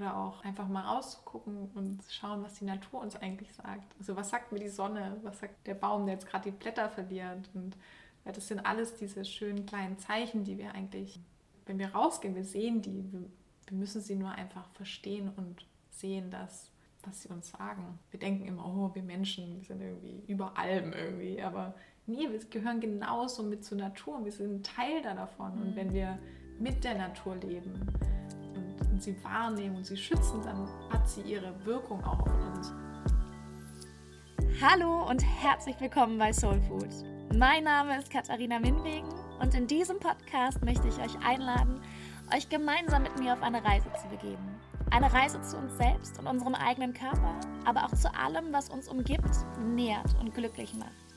Oder auch einfach mal rausgucken und schauen, was die Natur uns eigentlich sagt. Also was sagt mir die Sonne? Was sagt der Baum, der jetzt gerade die Blätter verliert? Und ja, das sind alles diese schönen kleinen Zeichen, die wir eigentlich, wenn wir rausgehen, wir sehen die. Wir, müssen sie nur einfach verstehen und sehen, dass was sie uns sagen. Wir denken immer, oh, wir Menschen, wir sind irgendwie über allem irgendwie, aber nee, wir gehören genauso mit zur Natur, wir sind ein Teil da davon. Und wenn wir mit der Natur leben, und sie wahrnehmen und sie schützen, dann hat sie ihre Wirkung auch auf uns. Hallo und herzlich willkommen bei Soul Food. Mein Name ist Katharina Minwegen und in diesem Podcast möchte ich euch einladen, euch gemeinsam mit mir auf eine Reise zu begeben. Eine Reise zu uns selbst und unserem eigenen Körper, aber auch zu allem, was uns umgibt, nährt und glücklich macht.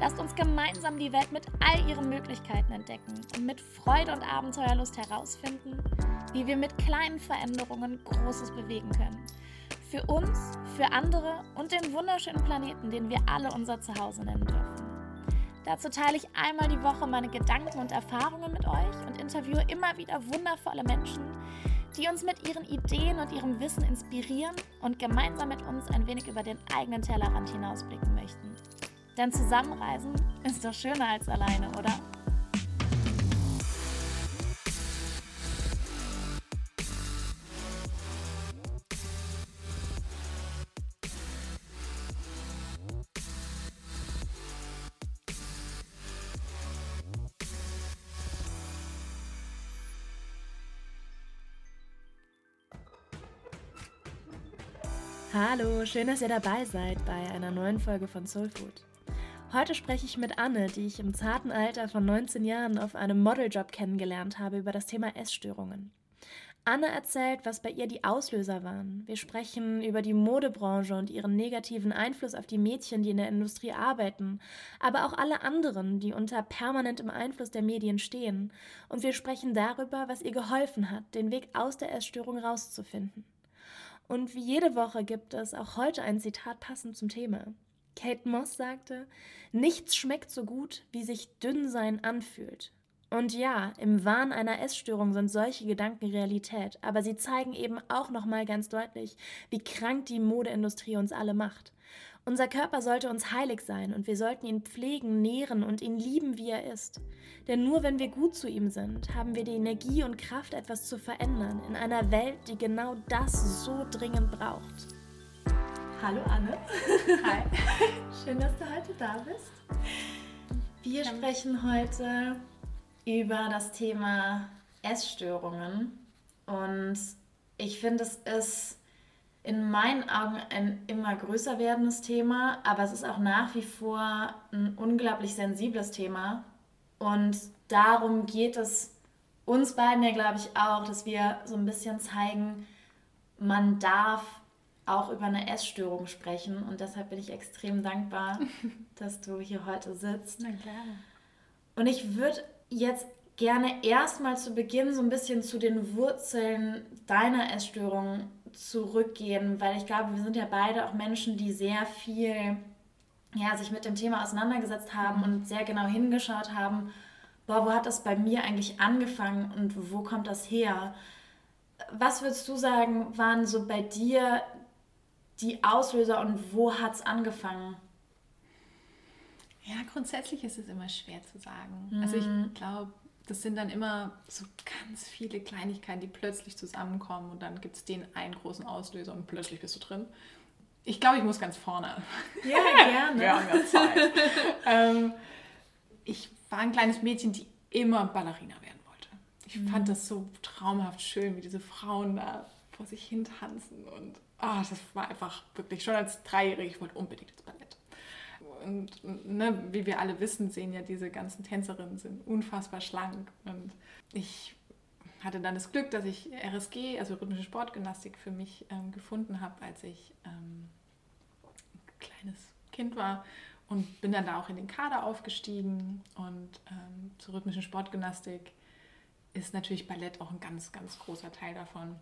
Lasst uns gemeinsam die Welt mit all ihren Möglichkeiten entdecken und mit Freude und Abenteuerlust herausfinden, wie wir mit kleinen Veränderungen Großes bewegen können. Für uns, für andere und den wunderschönen Planeten, den wir alle unser Zuhause nennen dürfen. Dazu teile ich einmal die Woche meine Gedanken und Erfahrungen mit euch und interviewe immer wieder wundervolle Menschen, die uns mit ihren Ideen und ihrem Wissen inspirieren und gemeinsam mit uns ein wenig über den eigenen Tellerrand hinausblicken möchten. Denn zusammenreisen ist doch schöner als alleine, oder? Hallo, schön, dass ihr dabei seid bei einer neuen Folge von Soul Food. Heute spreche ich mit Anne, die ich im zarten Alter von 19 Jahren auf einem Modeljob kennengelernt habe über das Thema Essstörungen. Anne erzählt, was bei ihr die Auslöser waren. Wir sprechen über die Modebranche und ihren negativen Einfluss auf die Mädchen, die in der Industrie arbeiten, aber auch alle anderen, die unter permanentem Einfluss der Medien stehen. Und wir sprechen darüber, was ihr geholfen hat, den Weg aus der Essstörung rauszufinden. Und wie jede Woche gibt es auch heute ein Zitat passend zum Thema. Kate Moss sagte, nichts schmeckt so gut, wie sich Dünnsein anfühlt. Und ja, im Wahn einer Essstörung sind solche Gedanken Realität, aber sie zeigen eben auch nochmal ganz deutlich, wie krank die Modeindustrie uns alle macht. Unser Körper sollte uns heilig sein und wir sollten ihn pflegen, nähren und ihn lieben, wie er ist. Denn nur wenn wir gut zu ihm sind, haben wir die Energie und Kraft, etwas zu verändern in einer Welt, die genau das so dringend braucht. Hallo Anne. Hi. Schön, dass du heute da bist. Wir sprechen heute über das Thema Essstörungen. Und ich finde, es ist in meinen Augen ein immer größer werdendes Thema, aber es ist auch nach wie vor ein unglaublich sensibles Thema. Und darum geht es uns beiden ja, glaube ich, auch, dass wir so ein bisschen zeigen, man darf auch über eine Essstörung sprechen. Und deshalb bin ich extrem dankbar, dass du hier heute sitzt. Na klar. Und ich würde jetzt gerne erstmal zu Beginn so ein bisschen zu den Wurzeln deiner Essstörung zurückgehen, weil ich glaube, wir sind ja beide auch Menschen, die sehr viel ja, sich mit dem Thema auseinandergesetzt haben mhm. und sehr genau hingeschaut haben, boah, wo hat das bei mir eigentlich angefangen und wo kommt das her? Was würdest du sagen, waren so bei dir die Auslöser und wo hat es angefangen? Ja, grundsätzlich ist es immer schwer zu sagen. Mhm. Also ich glaube, das sind dann immer so ganz viele Kleinigkeiten, die plötzlich zusammenkommen und dann gibt es den einen großen Auslöser und plötzlich bist du drin. Ich glaube, ich muss ganz vorne. Ja, gerne. Wir haben ja Zeit. ähm, ich war ein kleines Mädchen, die immer Ballerina werden wollte. Ich mhm. fand das so traumhaft schön, wie diese Frauen da vor sich hin tanzen und oh, das war einfach wirklich schon als Dreijährige, ich wollte unbedingt ins Ballett. Und ne, wie wir alle wissen, sehen ja diese ganzen Tänzerinnen sind unfassbar schlank. Und ich hatte dann das Glück, dass ich RSG, also rhythmische Sportgymnastik, für mich ähm, gefunden habe, als ich ähm, ein kleines Kind war und bin dann da auch in den Kader aufgestiegen. Und ähm, zur rhythmischen Sportgymnastik ist natürlich Ballett auch ein ganz, ganz großer Teil davon.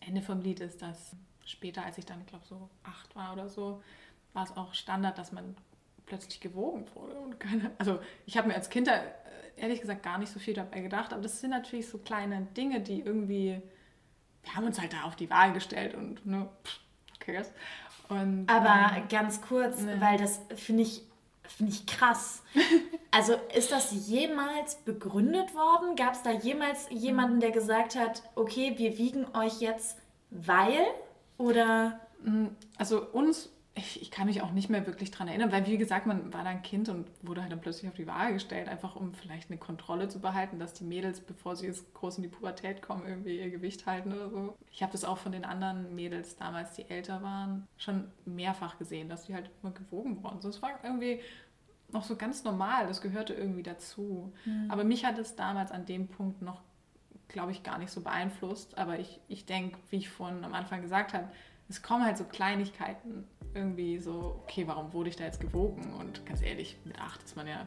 Ende vom Lied ist, dass später, als ich dann, glaube so acht war oder so, war es auch Standard, dass man plötzlich gewogen wurde. Und keine, also ich habe mir als Kind da äh, ehrlich gesagt gar nicht so viel dabei gedacht, aber das sind natürlich so kleine Dinge, die irgendwie wir haben uns halt da auf die Wahl gestellt und ne, okay. Und, Aber ähm, ganz kurz, ne. weil das finde ich, find ich krass. also ist das jemals begründet worden? Gab es da jemals jemanden, der gesagt hat, okay, wir wiegen euch jetzt weil? Oder? Mm, also uns ich, ich, kann mich auch nicht mehr wirklich daran erinnern, weil wie gesagt, man war dann Kind und wurde halt dann plötzlich auf die Waage gestellt, einfach um vielleicht eine Kontrolle zu behalten, dass die Mädels, bevor sie jetzt groß in die Pubertät kommen, irgendwie ihr Gewicht halten oder so. Ich habe das auch von den anderen Mädels damals, die älter waren, schon mehrfach gesehen, dass die halt immer gewogen wurden. So, es war irgendwie noch so ganz normal, das gehörte irgendwie dazu. Mhm. Aber mich hat es damals an dem Punkt noch, glaube ich, gar nicht so beeinflusst. Aber ich, ich denke, wie ich vorhin am Anfang gesagt habe, es kommen halt so Kleinigkeiten irgendwie so, okay, warum wurde ich da jetzt gewogen? Und ganz ehrlich, mit acht ist man ja,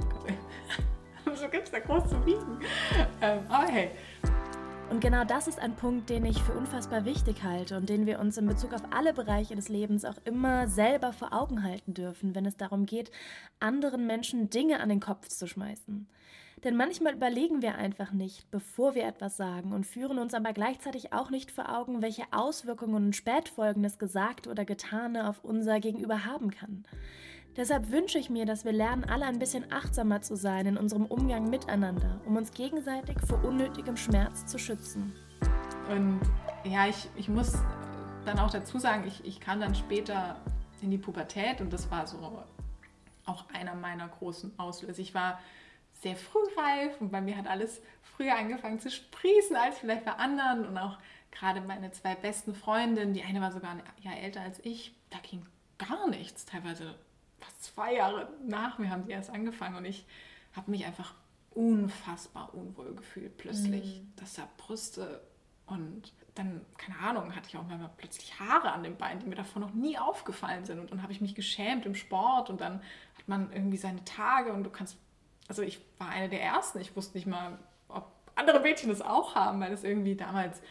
so gibt es da groß zu wiegen. Ähm, aber hey. Und genau das ist ein Punkt, den ich für unfassbar wichtig halte und den wir uns in Bezug auf alle Bereiche des Lebens auch immer selber vor Augen halten dürfen, wenn es darum geht, anderen Menschen Dinge an den Kopf zu schmeißen. Denn manchmal überlegen wir einfach nicht, bevor wir etwas sagen und führen uns aber gleichzeitig auch nicht vor Augen, welche Auswirkungen und Spätfolgen das Gesagte oder Getane auf unser Gegenüber haben kann. Deshalb wünsche ich mir, dass wir lernen, alle ein bisschen achtsamer zu sein in unserem Umgang miteinander, um uns gegenseitig vor unnötigem Schmerz zu schützen. Und ja, ich, ich muss dann auch dazu sagen, ich, ich kam dann später in die Pubertät und das war so auch einer meiner großen Auslöser. Ich war sehr frühreif und bei mir hat alles früher angefangen zu sprießen als vielleicht bei anderen und auch gerade meine zwei besten Freundinnen, die eine war sogar ein Jahr älter als ich, da ging gar nichts, teilweise fast zwei Jahre nach mir haben sie erst angefangen und ich habe mich einfach unfassbar unwohl gefühlt plötzlich. Mhm. Das sah Brüste und dann, keine Ahnung, hatte ich auch mal plötzlich Haare an den Beinen, die mir davor noch nie aufgefallen sind. Und dann habe ich mich geschämt im Sport und dann hat man irgendwie seine Tage und du kannst also ich war eine der ersten. Ich wusste nicht mal, ob andere Mädchen das auch haben, weil das irgendwie damals,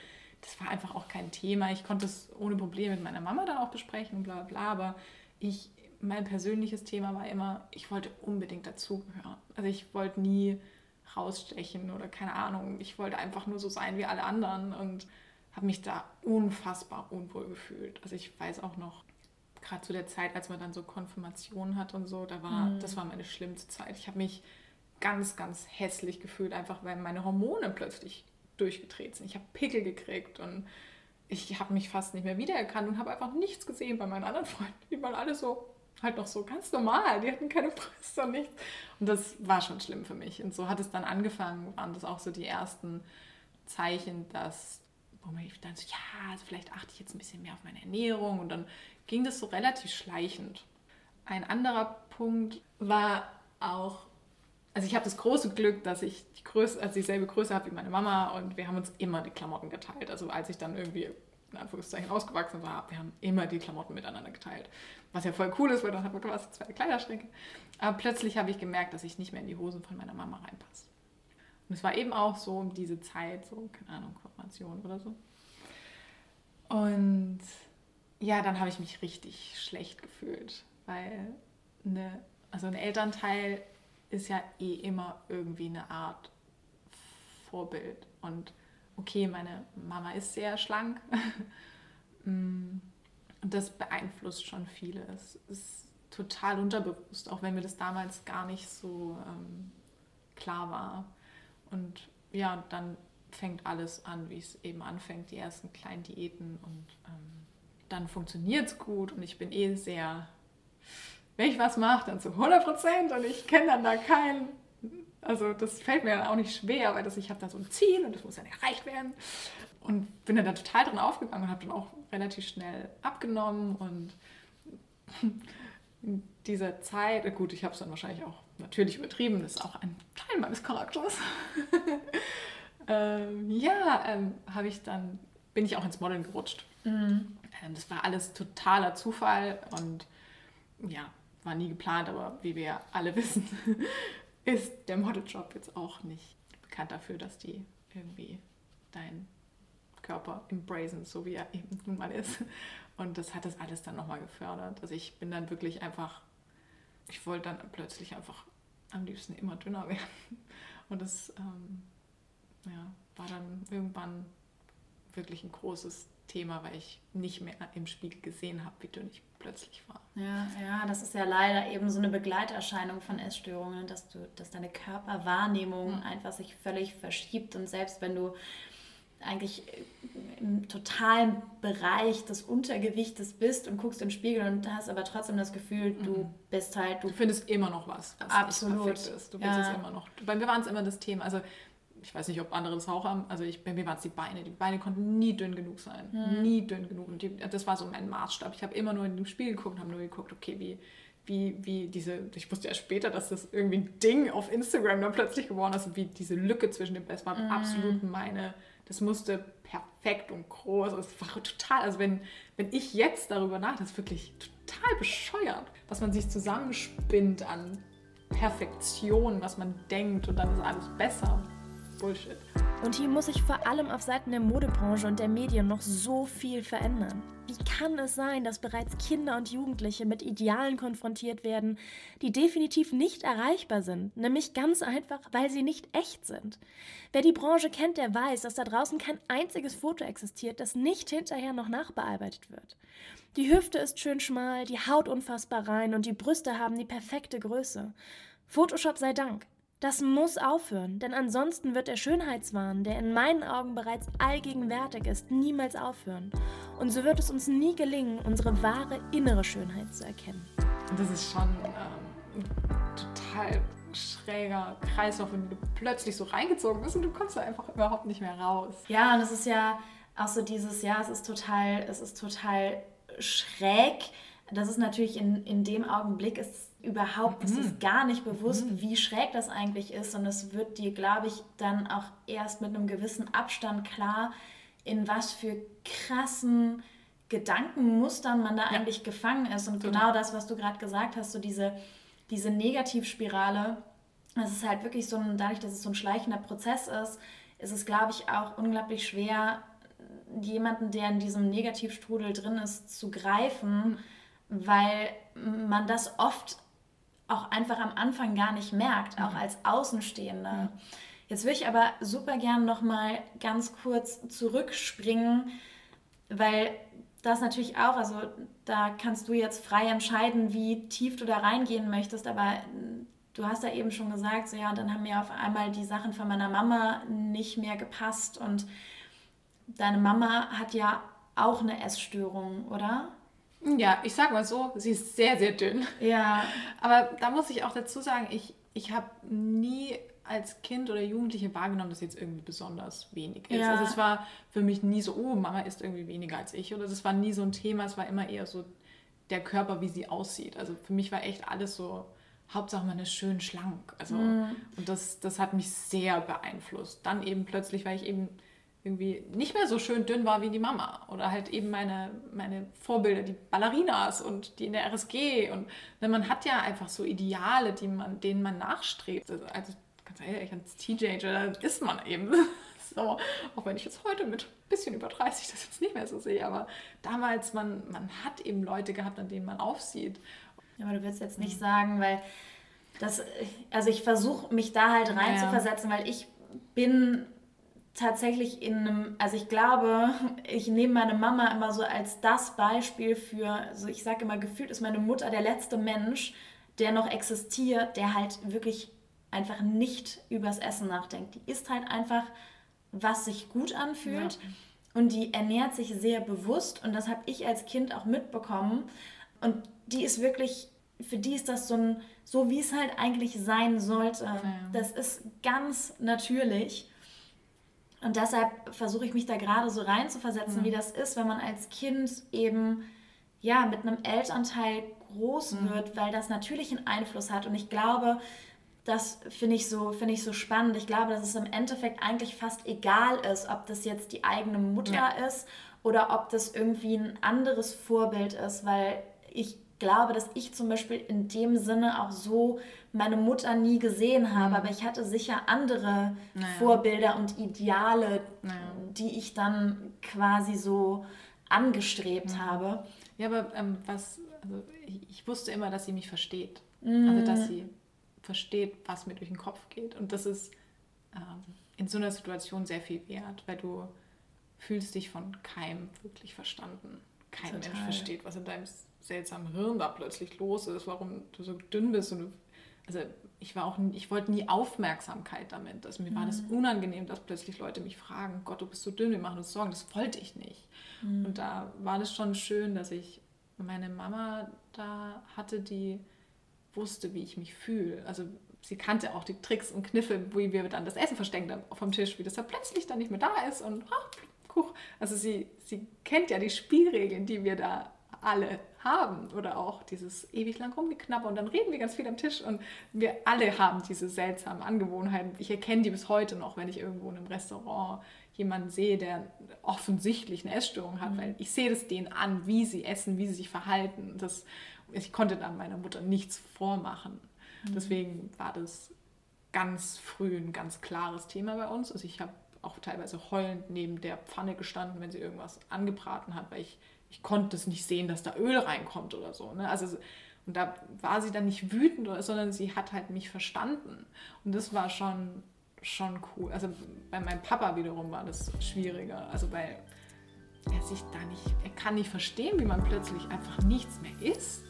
das war einfach auch kein Thema. Ich konnte es ohne Probleme mit meiner Mama dann auch besprechen und bla bla bla. Aber ich, mein persönliches Thema war immer, ich wollte unbedingt dazugehören. Also ich wollte nie rausstechen oder keine Ahnung. Ich wollte einfach nur so sein wie alle anderen und habe mich da unfassbar unwohl gefühlt. Also ich weiß auch noch, gerade zu der Zeit, als man dann so Konfirmation hat und so, da war, mhm. das war meine schlimmste Zeit. Ich habe mich ganz, ganz hässlich gefühlt, einfach weil meine Hormone plötzlich durchgedreht sind. Ich habe Pickel gekriegt und ich habe mich fast nicht mehr wiedererkannt und habe einfach nichts gesehen bei meinen anderen Freunden. Die waren alle so, halt noch so ganz normal. Die hatten keine Brüste und nichts. Und das war schon schlimm für mich. Und so hat es dann angefangen, waren das auch so die ersten Zeichen, dass, wo man dann so, ja, also vielleicht achte ich jetzt ein bisschen mehr auf meine Ernährung. Und dann ging das so relativ schleichend. Ein anderer Punkt war auch also ich habe das große Glück, dass ich die Größe, also dieselbe Größe habe wie meine Mama und wir haben uns immer die Klamotten geteilt. Also als ich dann irgendwie in Anführungszeichen ausgewachsen war, wir haben immer die Klamotten miteinander geteilt. Was ja voll cool ist, weil dann hat man quasi zwei Kleiderschränke. Aber plötzlich habe ich gemerkt, dass ich nicht mehr in die Hosen von meiner Mama reinpasse. Und es war eben auch so um diese Zeit, so, keine Ahnung, Konfirmation oder so. Und ja, dann habe ich mich richtig schlecht gefühlt, weil eine, also ein Elternteil ist ja eh immer irgendwie eine Art Vorbild. Und okay, meine Mama ist sehr schlank. Mm, und das beeinflusst schon vieles. Es ist total unterbewusst, auch wenn mir das damals gar nicht so ähm, klar war. Und ja, dann fängt alles an, wie es eben anfängt, die ersten kleinen Diäten und ähm, dann funktioniert es gut und ich bin eh sehr wenn ich was mache, dann zu 100 Prozent und ich kenne dann da keinen. Also das fällt mir dann auch nicht schwer, weil das, ich habe da so ein Ziel und das muss dann erreicht werden. Und bin dann da total drin aufgegangen und habe dann auch relativ schnell abgenommen und in dieser Zeit, gut, ich habe es dann wahrscheinlich auch natürlich übertrieben, das ist auch ein Teil meines Charakters. ähm, ja, ähm, habe ich dann, bin ich auch ins Modeln gerutscht. Mhm. Ähm, das war alles totaler Zufall und ja, war nie geplant, aber wie wir alle wissen, ist der Modeljob jetzt auch nicht bekannt dafür, dass die irgendwie deinen Körper embracen, so wie er eben nun mal ist. Und das hat das alles dann nochmal gefördert. Also ich bin dann wirklich einfach, ich wollte dann plötzlich einfach am liebsten immer dünner werden. Und das ähm, ja, war dann irgendwann wirklich ein großes Thema, weil ich nicht mehr im Spiegel gesehen habe, wie dünn ich plötzlich war. Ja, ja, das ist ja leider eben so eine Begleiterscheinung von Essstörungen, dass du, dass deine Körperwahrnehmung mhm. einfach sich völlig verschiebt und selbst wenn du eigentlich im totalen Bereich des Untergewichtes bist und guckst in den Spiegel und hast aber trotzdem das Gefühl, du mhm. bist halt. Du, du findest immer noch was, was absolut ist. Du willst ja. es immer noch. Bei mir war es immer das Thema. Also ich weiß nicht, ob andere das auch haben. Also ich, bei mir waren es die Beine. Die Beine konnten nie dünn genug sein. Mhm. Nie dünn genug. Und die, das war so mein Maßstab. Ich habe immer nur in dem Spiel geguckt und habe nur geguckt, okay, wie, wie, wie diese, ich wusste ja später, dass das irgendwie ein Ding auf Instagram dann plötzlich geworden ist, wie diese Lücke zwischen dem Best war mhm. absolut meine das musste perfekt und groß. Es war total, also wenn, wenn ich jetzt darüber nachdenke, das ist wirklich total bescheuert, was man sich zusammenspinnt an Perfektion, was man denkt und dann ist alles besser. Bullshit. Und hier muss sich vor allem auf Seiten der Modebranche und der Medien noch so viel verändern. Wie kann es sein, dass bereits Kinder und Jugendliche mit Idealen konfrontiert werden, die definitiv nicht erreichbar sind, nämlich ganz einfach, weil sie nicht echt sind? Wer die Branche kennt, der weiß, dass da draußen kein einziges Foto existiert, das nicht hinterher noch nachbearbeitet wird. Die Hüfte ist schön schmal, die Haut unfassbar rein und die Brüste haben die perfekte Größe. Photoshop sei Dank. Das muss aufhören, denn ansonsten wird der Schönheitswahn, der in meinen Augen bereits allgegenwärtig ist, niemals aufhören. Und so wird es uns nie gelingen, unsere wahre innere Schönheit zu erkennen. Das ist schon ähm, ein total schräger Kreislauf, wenn du plötzlich so reingezogen bist und du kommst da einfach überhaupt nicht mehr raus. Ja, und es ist ja auch so dieses, ja, es ist total, es ist total schräg. Das ist natürlich in, in dem Augenblick ist überhaupt, ist mhm. gar nicht bewusst, mhm. wie schräg das eigentlich ist. Und es wird dir, glaube ich, dann auch erst mit einem gewissen Abstand klar, in was für krassen Gedankenmustern man da ja. eigentlich gefangen ist. Und Total. genau das, was du gerade gesagt hast, so diese, diese Negativspirale, das ist halt wirklich so ein, dadurch, dass es so ein schleichender Prozess ist, ist es, glaube ich, auch unglaublich schwer, jemanden, der in diesem Negativstrudel drin ist, zu greifen, mhm. weil man das oft auch einfach am Anfang gar nicht merkt, auch mhm. als Außenstehender. Jetzt würde ich aber super gern noch mal ganz kurz zurückspringen, weil das natürlich auch, also da kannst du jetzt frei entscheiden, wie tief du da reingehen möchtest, aber du hast ja eben schon gesagt, so ja, und dann haben mir auf einmal die Sachen von meiner Mama nicht mehr gepasst und deine Mama hat ja auch eine Essstörung, oder? Ja, ich sag mal so, sie ist sehr, sehr dünn. Ja. Aber da muss ich auch dazu sagen, ich, ich habe nie als Kind oder Jugendliche wahrgenommen, dass jetzt irgendwie besonders wenig ist. Ja. Also es war für mich nie so, oh, Mama ist irgendwie weniger als ich. Oder es war nie so ein Thema, es war immer eher so der Körper, wie sie aussieht. Also für mich war echt alles so, Hauptsache man ist schön schlank. Also, mhm. Und das, das hat mich sehr beeinflusst. Dann eben plötzlich, weil ich eben irgendwie nicht mehr so schön dünn war wie die Mama. Oder halt eben meine, meine Vorbilder, die Ballerinas und die in der RSG. Und man hat ja einfach so Ideale, die man, denen man nachstrebt. Also, also ganz ehrlich, als Teenager ist man eben so. Auch wenn ich jetzt heute mit ein bisschen über 30 das jetzt nicht mehr so sehe. Aber damals, man, man hat eben Leute gehabt, an denen man aufsieht. Ja, aber du willst jetzt nicht sagen, weil das, also ich versuche mich da halt rein ja. zu versetzen, weil ich bin tatsächlich in einem, also ich glaube, ich nehme meine Mama immer so als das Beispiel für, also ich sage immer, gefühlt ist meine Mutter der letzte Mensch, der noch existiert, der halt wirklich einfach nicht übers Essen nachdenkt. Die isst halt einfach, was sich gut anfühlt ja. und die ernährt sich sehr bewusst und das habe ich als Kind auch mitbekommen und die ist wirklich, für die ist das so ein, so wie es halt eigentlich sein sollte. Ja. Das ist ganz natürlich und deshalb versuche ich mich da gerade so reinzuversetzen, mhm. wie das ist, wenn man als Kind eben ja mit einem Elternteil groß mhm. wird, weil das natürlich einen Einfluss hat. Und ich glaube, das finde ich, so, find ich so spannend. Ich glaube, dass es im Endeffekt eigentlich fast egal ist, ob das jetzt die eigene Mutter ja. ist oder ob das irgendwie ein anderes Vorbild ist, weil ich glaube, dass ich zum Beispiel in dem Sinne auch so meine Mutter nie gesehen habe, mhm. aber ich hatte sicher andere naja. Vorbilder und Ideale, naja. die ich dann quasi so angestrebt mhm. habe. Ja, aber ähm, was, also ich, ich, wusste immer, dass sie mich versteht. Mhm. Also, dass sie versteht, was mir durch den Kopf geht. Und das ist ähm, in so einer Situation sehr viel wert, weil du fühlst dich von keinem wirklich verstanden. Kein Total. Mensch versteht, was in deinem seltsamen Hirn da plötzlich los ist, warum du so dünn bist. Und du, also ich war auch, ich wollte nie Aufmerksamkeit damit. Also mir war das mhm. unangenehm, dass plötzlich Leute mich fragen, Gott, du bist so dünn, wir machen uns Sorgen. Das wollte ich nicht. Mhm. Und da war das schon schön, dass ich meine Mama da hatte, die wusste, wie ich mich fühle. Also sie kannte auch die Tricks und Kniffe, wie wir dann das Essen verstecken vom Tisch, wie das da plötzlich dann nicht mehr da ist und ach, Also sie, sie kennt ja die Spielregeln, die wir da alle haben oder auch dieses ewig lang rumgeknapper und dann reden wir ganz viel am Tisch und wir alle haben diese seltsamen Angewohnheiten. Ich erkenne die bis heute noch, wenn ich irgendwo in einem Restaurant jemanden sehe, der offensichtlich eine Essstörung hat, mhm. weil ich sehe das denen an, wie sie essen, wie sie sich verhalten. Das, ich konnte dann meiner Mutter nichts vormachen. Mhm. Deswegen war das ganz früh ein ganz klares Thema bei uns. Also ich habe auch teilweise heulend neben der Pfanne gestanden, wenn sie irgendwas angebraten hat, weil ich ich konnte es nicht sehen, dass da Öl reinkommt oder so. Ne? Also, und da war sie dann nicht wütend, sondern sie hat halt mich verstanden. Und das war schon, schon cool. Also bei meinem Papa wiederum war das schwieriger. Also weil er sich da nicht, er kann nicht verstehen, wie man plötzlich einfach nichts mehr isst.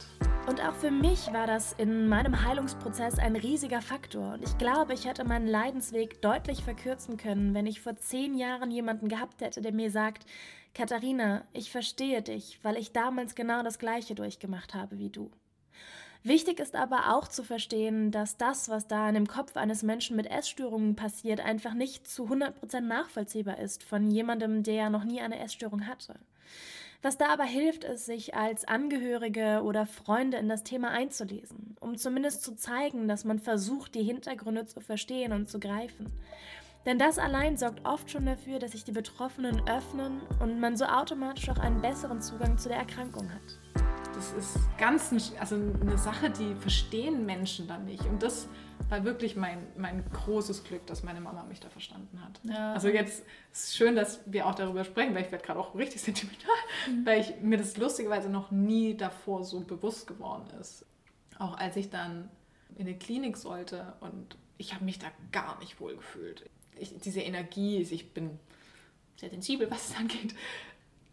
Und auch für mich war das in meinem Heilungsprozess ein riesiger Faktor. Und ich glaube, ich hätte meinen Leidensweg deutlich verkürzen können, wenn ich vor zehn Jahren jemanden gehabt hätte, der mir sagt, Katharina, ich verstehe dich, weil ich damals genau das Gleiche durchgemacht habe wie du. Wichtig ist aber auch zu verstehen, dass das, was da in dem Kopf eines Menschen mit Essstörungen passiert, einfach nicht zu 100% nachvollziehbar ist von jemandem, der noch nie eine Essstörung hatte. Was da aber hilft, ist, sich als Angehörige oder Freunde in das Thema einzulesen, um zumindest zu zeigen, dass man versucht, die Hintergründe zu verstehen und zu greifen. Denn das allein sorgt oft schon dafür, dass sich die Betroffenen öffnen und man so automatisch auch einen besseren Zugang zu der Erkrankung hat. Das ist ganz ein, also eine Sache, die verstehen Menschen dann nicht. Und das war wirklich mein, mein großes Glück, dass meine Mama mich da verstanden hat. Ja. Also jetzt ist es schön, dass wir auch darüber sprechen, weil ich werde gerade auch richtig sentimental, mhm. weil ich, mir das lustigerweise noch nie davor so bewusst geworden ist. Auch als ich dann in die Klinik sollte und ich habe mich da gar nicht wohl gefühlt ich, diese Energie, ich bin sehr sensibel, was es angeht.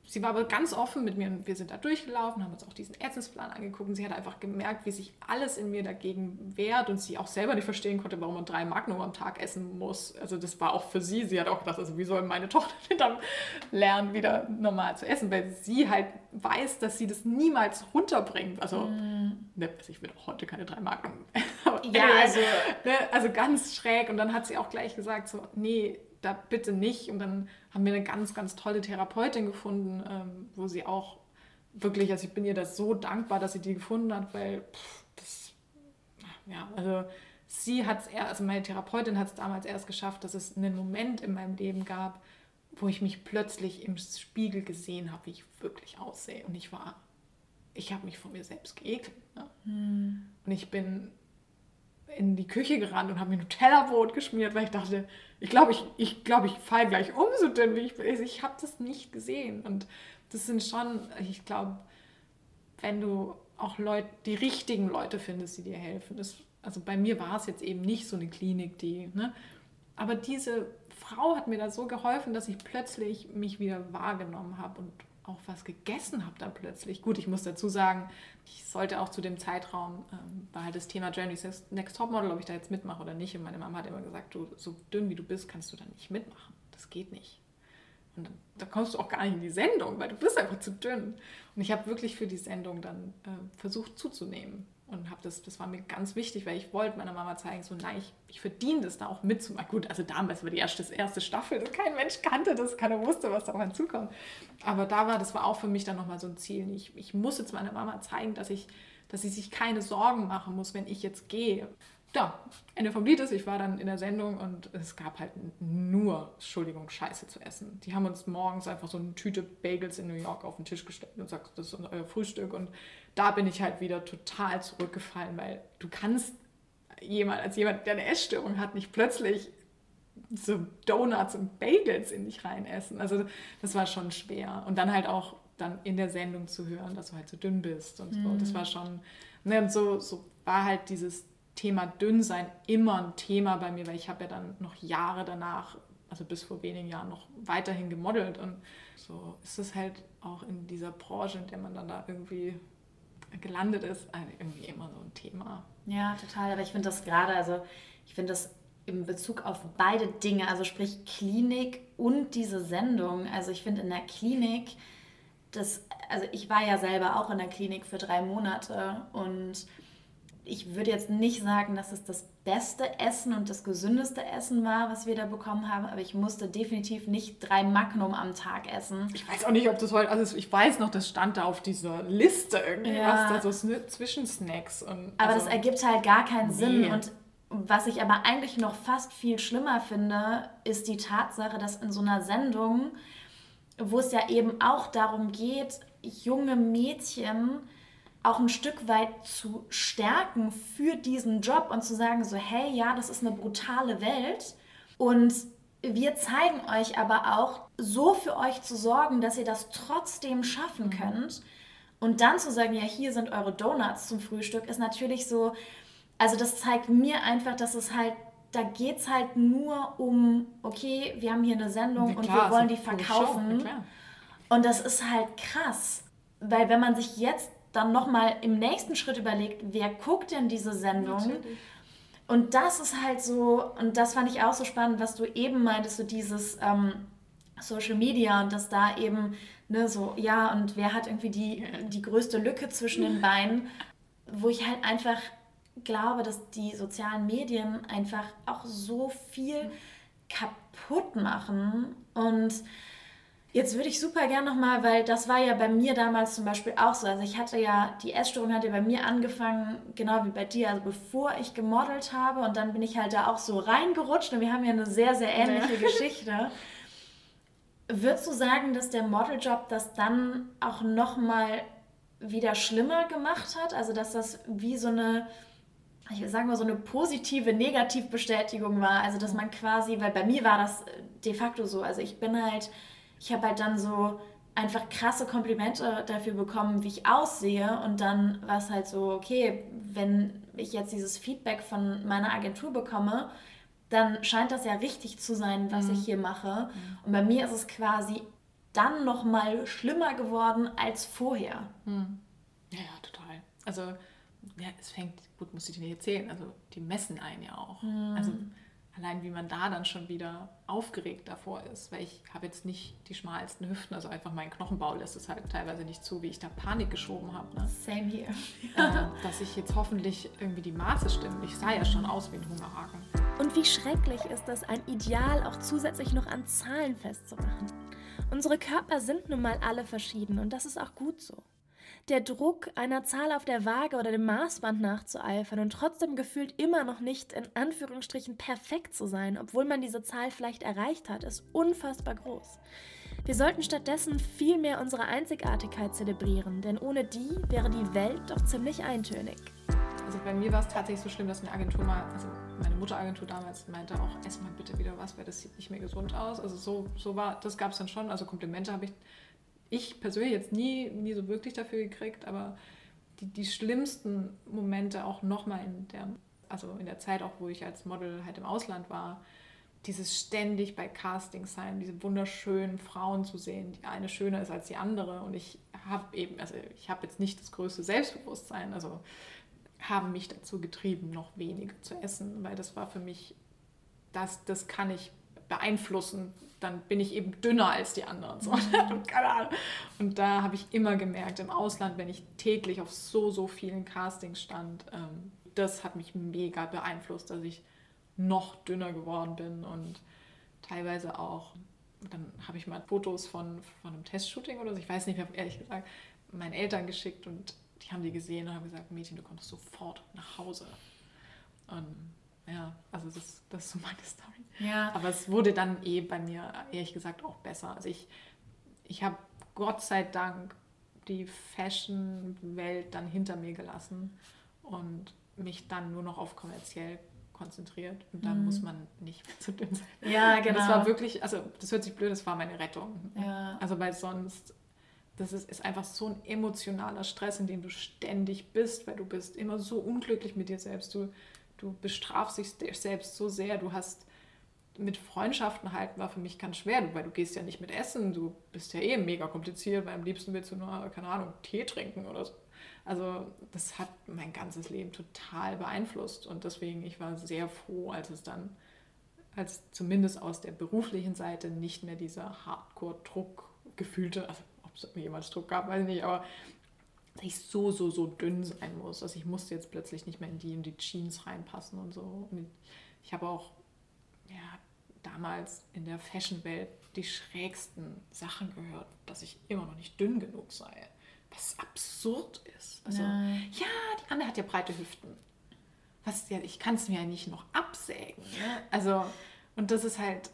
Sie war aber ganz offen mit mir und wir sind da durchgelaufen, haben uns auch diesen Ärztesplan angeguckt und sie hat einfach gemerkt, wie sich alles in mir dagegen wehrt und sie auch selber nicht verstehen konnte, warum man drei Magnum am Tag essen muss. Also das war auch für sie, sie hat auch gedacht, also wie soll meine Tochter denn dann lernen, wieder normal zu essen, weil sie halt weiß, dass sie das niemals runterbringt. Also, mm. ne, also ich will auch heute keine drei Magnum. ja, also, ne, also ganz schräg und dann hat sie auch gleich gesagt, so, nee, da bitte nicht. Und dann haben wir eine ganz, ganz tolle Therapeutin gefunden, ähm, wo sie auch wirklich, also ich bin ihr das so dankbar, dass sie die gefunden hat, weil pff, das, ja, also sie hat es erst, also meine Therapeutin hat es damals erst geschafft, dass es einen Moment in meinem Leben gab, wo ich mich plötzlich im Spiegel gesehen habe, wie ich wirklich aussehe. Und ich war, ich habe mich von mir selbst geekelt. Ne? Hm. Und ich bin in die Küche gerannt und habe mir Nutella-Brot geschmiert, weil ich dachte, ich glaube, ich, ich, glaub, ich falle gleich um, so dünn wie ich bin. Also ich habe das nicht gesehen. Und das sind schon, ich glaube, wenn du auch Leute, die richtigen Leute findest, die dir helfen. Das, also bei mir war es jetzt eben nicht so eine Klinik, die, ne? Aber diese Frau hat mir da so geholfen, dass ich plötzlich mich wieder wahrgenommen habe und auch was gegessen habe dann plötzlich. Gut, ich muss dazu sagen, ich sollte auch zu dem Zeitraum, ähm, war halt das Thema Journey's Next Topmodel, ob ich da jetzt mitmache oder nicht. Und meine Mama hat immer gesagt, du, so dünn wie du bist, kannst du da nicht mitmachen. Das geht nicht. Und da kommst du auch gar nicht in die Sendung, weil du bist einfach zu dünn. Und ich habe wirklich für die Sendung dann äh, versucht zuzunehmen und habe das, das war mir ganz wichtig, weil ich wollte meiner Mama zeigen, so nein, ich, ich verdiene das da auch mitzumachen. Gut, also damals war die erste, erste Staffel, kein Mensch kannte das, keiner wusste, was da auf zukommt. Aber da war, das war auch für mich dann nochmal so ein Ziel. Ich, ich muss jetzt meiner Mama zeigen, dass ich, dass sie sich keine Sorgen machen muss, wenn ich jetzt gehe. Ja, Ende vom Lied ist, ich war dann in der Sendung und es gab halt nur, Entschuldigung, Scheiße zu essen. Die haben uns morgens einfach so eine Tüte Bagels in New York auf den Tisch gestellt und gesagt, das ist euer Frühstück und da bin ich halt wieder total zurückgefallen, weil du kannst jemand, als jemand, der eine Essstörung hat, nicht plötzlich so Donuts und Bagels in dich reinessen. Also das war schon schwer. Und dann halt auch dann in der Sendung zu hören, dass du halt so dünn bist und so. Das mhm. war schon, ne, und so, so war halt dieses Thema Dünnsein immer ein Thema bei mir, weil ich habe ja dann noch Jahre danach also bis vor wenigen Jahren noch weiterhin gemodelt. Und so ist es halt auch in dieser Branche, in der man dann da irgendwie gelandet ist, irgendwie immer so ein Thema. Ja, total. Aber ich finde das gerade, also ich finde das in Bezug auf beide Dinge, also sprich Klinik und diese Sendung. Also ich finde in der Klinik, das, also ich war ja selber auch in der Klinik für drei Monate und ich würde jetzt nicht sagen, dass es das beste Essen und das gesündeste Essen war, was wir da bekommen haben, aber ich musste definitiv nicht drei Magnum am Tag essen. Ich weiß auch nicht, ob das heute, also ich weiß noch, das stand da auf dieser Liste irgendwie, ja. was da so Zwischensnacks und. Aber also, das ergibt halt gar keinen nee. Sinn und was ich aber eigentlich noch fast viel schlimmer finde, ist die Tatsache, dass in so einer Sendung, wo es ja eben auch darum geht, junge Mädchen auch ein Stück weit zu stärken für diesen Job und zu sagen, so, hey, ja, das ist eine brutale Welt und wir zeigen euch aber auch, so für euch zu sorgen, dass ihr das trotzdem schaffen könnt. Und dann zu sagen, ja, hier sind eure Donuts zum Frühstück, ist natürlich so, also das zeigt mir einfach, dass es halt, da geht es halt nur um, okay, wir haben hier eine Sendung klar, und wir wollen die verkaufen. Und das ist halt krass, weil wenn man sich jetzt dann nochmal im nächsten Schritt überlegt, wer guckt denn diese Sendung? Natürlich. Und das ist halt so, und das fand ich auch so spannend, was du eben meintest, so dieses ähm, Social Media und dass da eben, ne, so, ja, und wer hat irgendwie die, die größte Lücke zwischen den Beinen, wo ich halt einfach glaube, dass die sozialen Medien einfach auch so viel kaputt machen und Jetzt würde ich super gern nochmal, weil das war ja bei mir damals zum Beispiel auch so. Also ich hatte ja, die Essstörung hat ja bei mir angefangen, genau wie bei dir, also bevor ich gemodelt habe und dann bin ich halt da auch so reingerutscht und wir haben ja eine sehr, sehr ähnliche ja. Geschichte. Würdest du sagen, dass der Modeljob das dann auch nochmal wieder schlimmer gemacht hat? Also dass das wie so eine, ich will sagen mal, so eine positive Negativbestätigung war. Also dass man quasi, weil bei mir war das de facto so, also ich bin halt ich habe halt dann so einfach krasse Komplimente dafür bekommen, wie ich aussehe. Und dann war es halt so, okay, wenn ich jetzt dieses Feedback von meiner Agentur bekomme, dann scheint das ja richtig zu sein, was mhm. ich hier mache. Mhm. Und bei mir ist es quasi dann noch mal schlimmer geworden als vorher. Mhm. Ja, ja, total. Also, ja, es fängt, gut, muss ich dir nicht erzählen, also die messen einen ja auch. Mhm. Also allein wie man da dann schon wieder aufgeregt davor ist, weil ich habe jetzt nicht die schmalsten Hüften, also einfach mein Knochenbau lässt es halt teilweise nicht zu, wie ich da Panik geschoben habe. Ne? Same here. Äh, dass ich jetzt hoffentlich irgendwie die Maße stimmen. Ich sah ja schon aus wie ein Hungerhaken. Und wie schrecklich ist es, ein Ideal auch zusätzlich noch an Zahlen festzumachen. Unsere Körper sind nun mal alle verschieden und das ist auch gut so der Druck, einer Zahl auf der Waage oder dem Maßband nachzueifern und trotzdem gefühlt immer noch nicht in Anführungsstrichen perfekt zu sein, obwohl man diese Zahl vielleicht erreicht hat, ist unfassbar groß. Wir sollten stattdessen viel mehr unsere Einzigartigkeit zelebrieren, denn ohne die wäre die Welt doch ziemlich eintönig. Also bei mir war es tatsächlich so schlimm, dass eine Agentur mal, also meine Mutteragentur damals meinte auch, ess mal bitte wieder was, weil das sieht nicht mehr gesund aus. Also so, so war, das gab es dann schon. Also Komplimente habe ich ich persönlich jetzt nie, nie so wirklich dafür gekriegt, aber die, die schlimmsten Momente auch nochmal in der, also in der Zeit auch, wo ich als Model halt im Ausland war, dieses ständig bei Castings sein, diese wunderschönen Frauen zu sehen, die eine schöner ist als die andere. Und ich habe eben, also ich habe jetzt nicht das größte Selbstbewusstsein, also haben mich dazu getrieben, noch weniger zu essen, weil das war für mich, das, das kann ich beeinflussen, dann bin ich eben dünner als die anderen. So. Mhm. Und da habe ich immer gemerkt, im Ausland, wenn ich täglich auf so, so vielen Castings stand, ähm, das hat mich mega beeinflusst, dass ich noch dünner geworden bin und teilweise auch, dann habe ich mal Fotos von, von einem Testshooting oder so, ich weiß nicht mehr, ehrlich gesagt, meinen Eltern geschickt und die haben die gesehen und haben gesagt, Mädchen, du kommst sofort nach Hause. Und ja, also das, das ist so meine Story. Ja. Aber es wurde dann eh bei mir, ehrlich gesagt, auch besser. Also ich, ich habe Gott sei Dank die Fashion-Welt dann hinter mir gelassen und mich dann nur noch auf kommerziell konzentriert und dann mhm. muss man nicht mehr zu dünn sein. Ja, genau. Und das war wirklich, also das hört sich blöd, das war meine Rettung. Ja. Also weil sonst, das ist, ist einfach so ein emotionaler Stress, in dem du ständig bist, weil du bist immer so unglücklich mit dir selbst. Du, du bestrafst dich selbst so sehr, du hast mit Freundschaften halten war für mich ganz schwer, weil du gehst ja nicht mit Essen, du bist ja eh mega kompliziert, weil am liebsten willst du nur, keine Ahnung, Tee trinken oder so. Also das hat mein ganzes Leben total beeinflusst. Und deswegen, ich war sehr froh, als es dann, als zumindest aus der beruflichen Seite nicht mehr dieser Hardcore-Druck gefühlte, also ob es jemals Druck gab, weiß ich nicht, aber dass ich so, so, so dünn sein muss. Also ich musste jetzt plötzlich nicht mehr in die, in die Jeans reinpassen und so. Und ich habe auch ja, damals in der Fashion-Welt die schrägsten Sachen gehört, dass ich immer noch nicht dünn genug sei. Was absurd ist. Also, ja, ja die Anne hat ja breite Hüften. Was, ja, ich kann es mir ja nicht noch absägen. Ne? Also, und das ist halt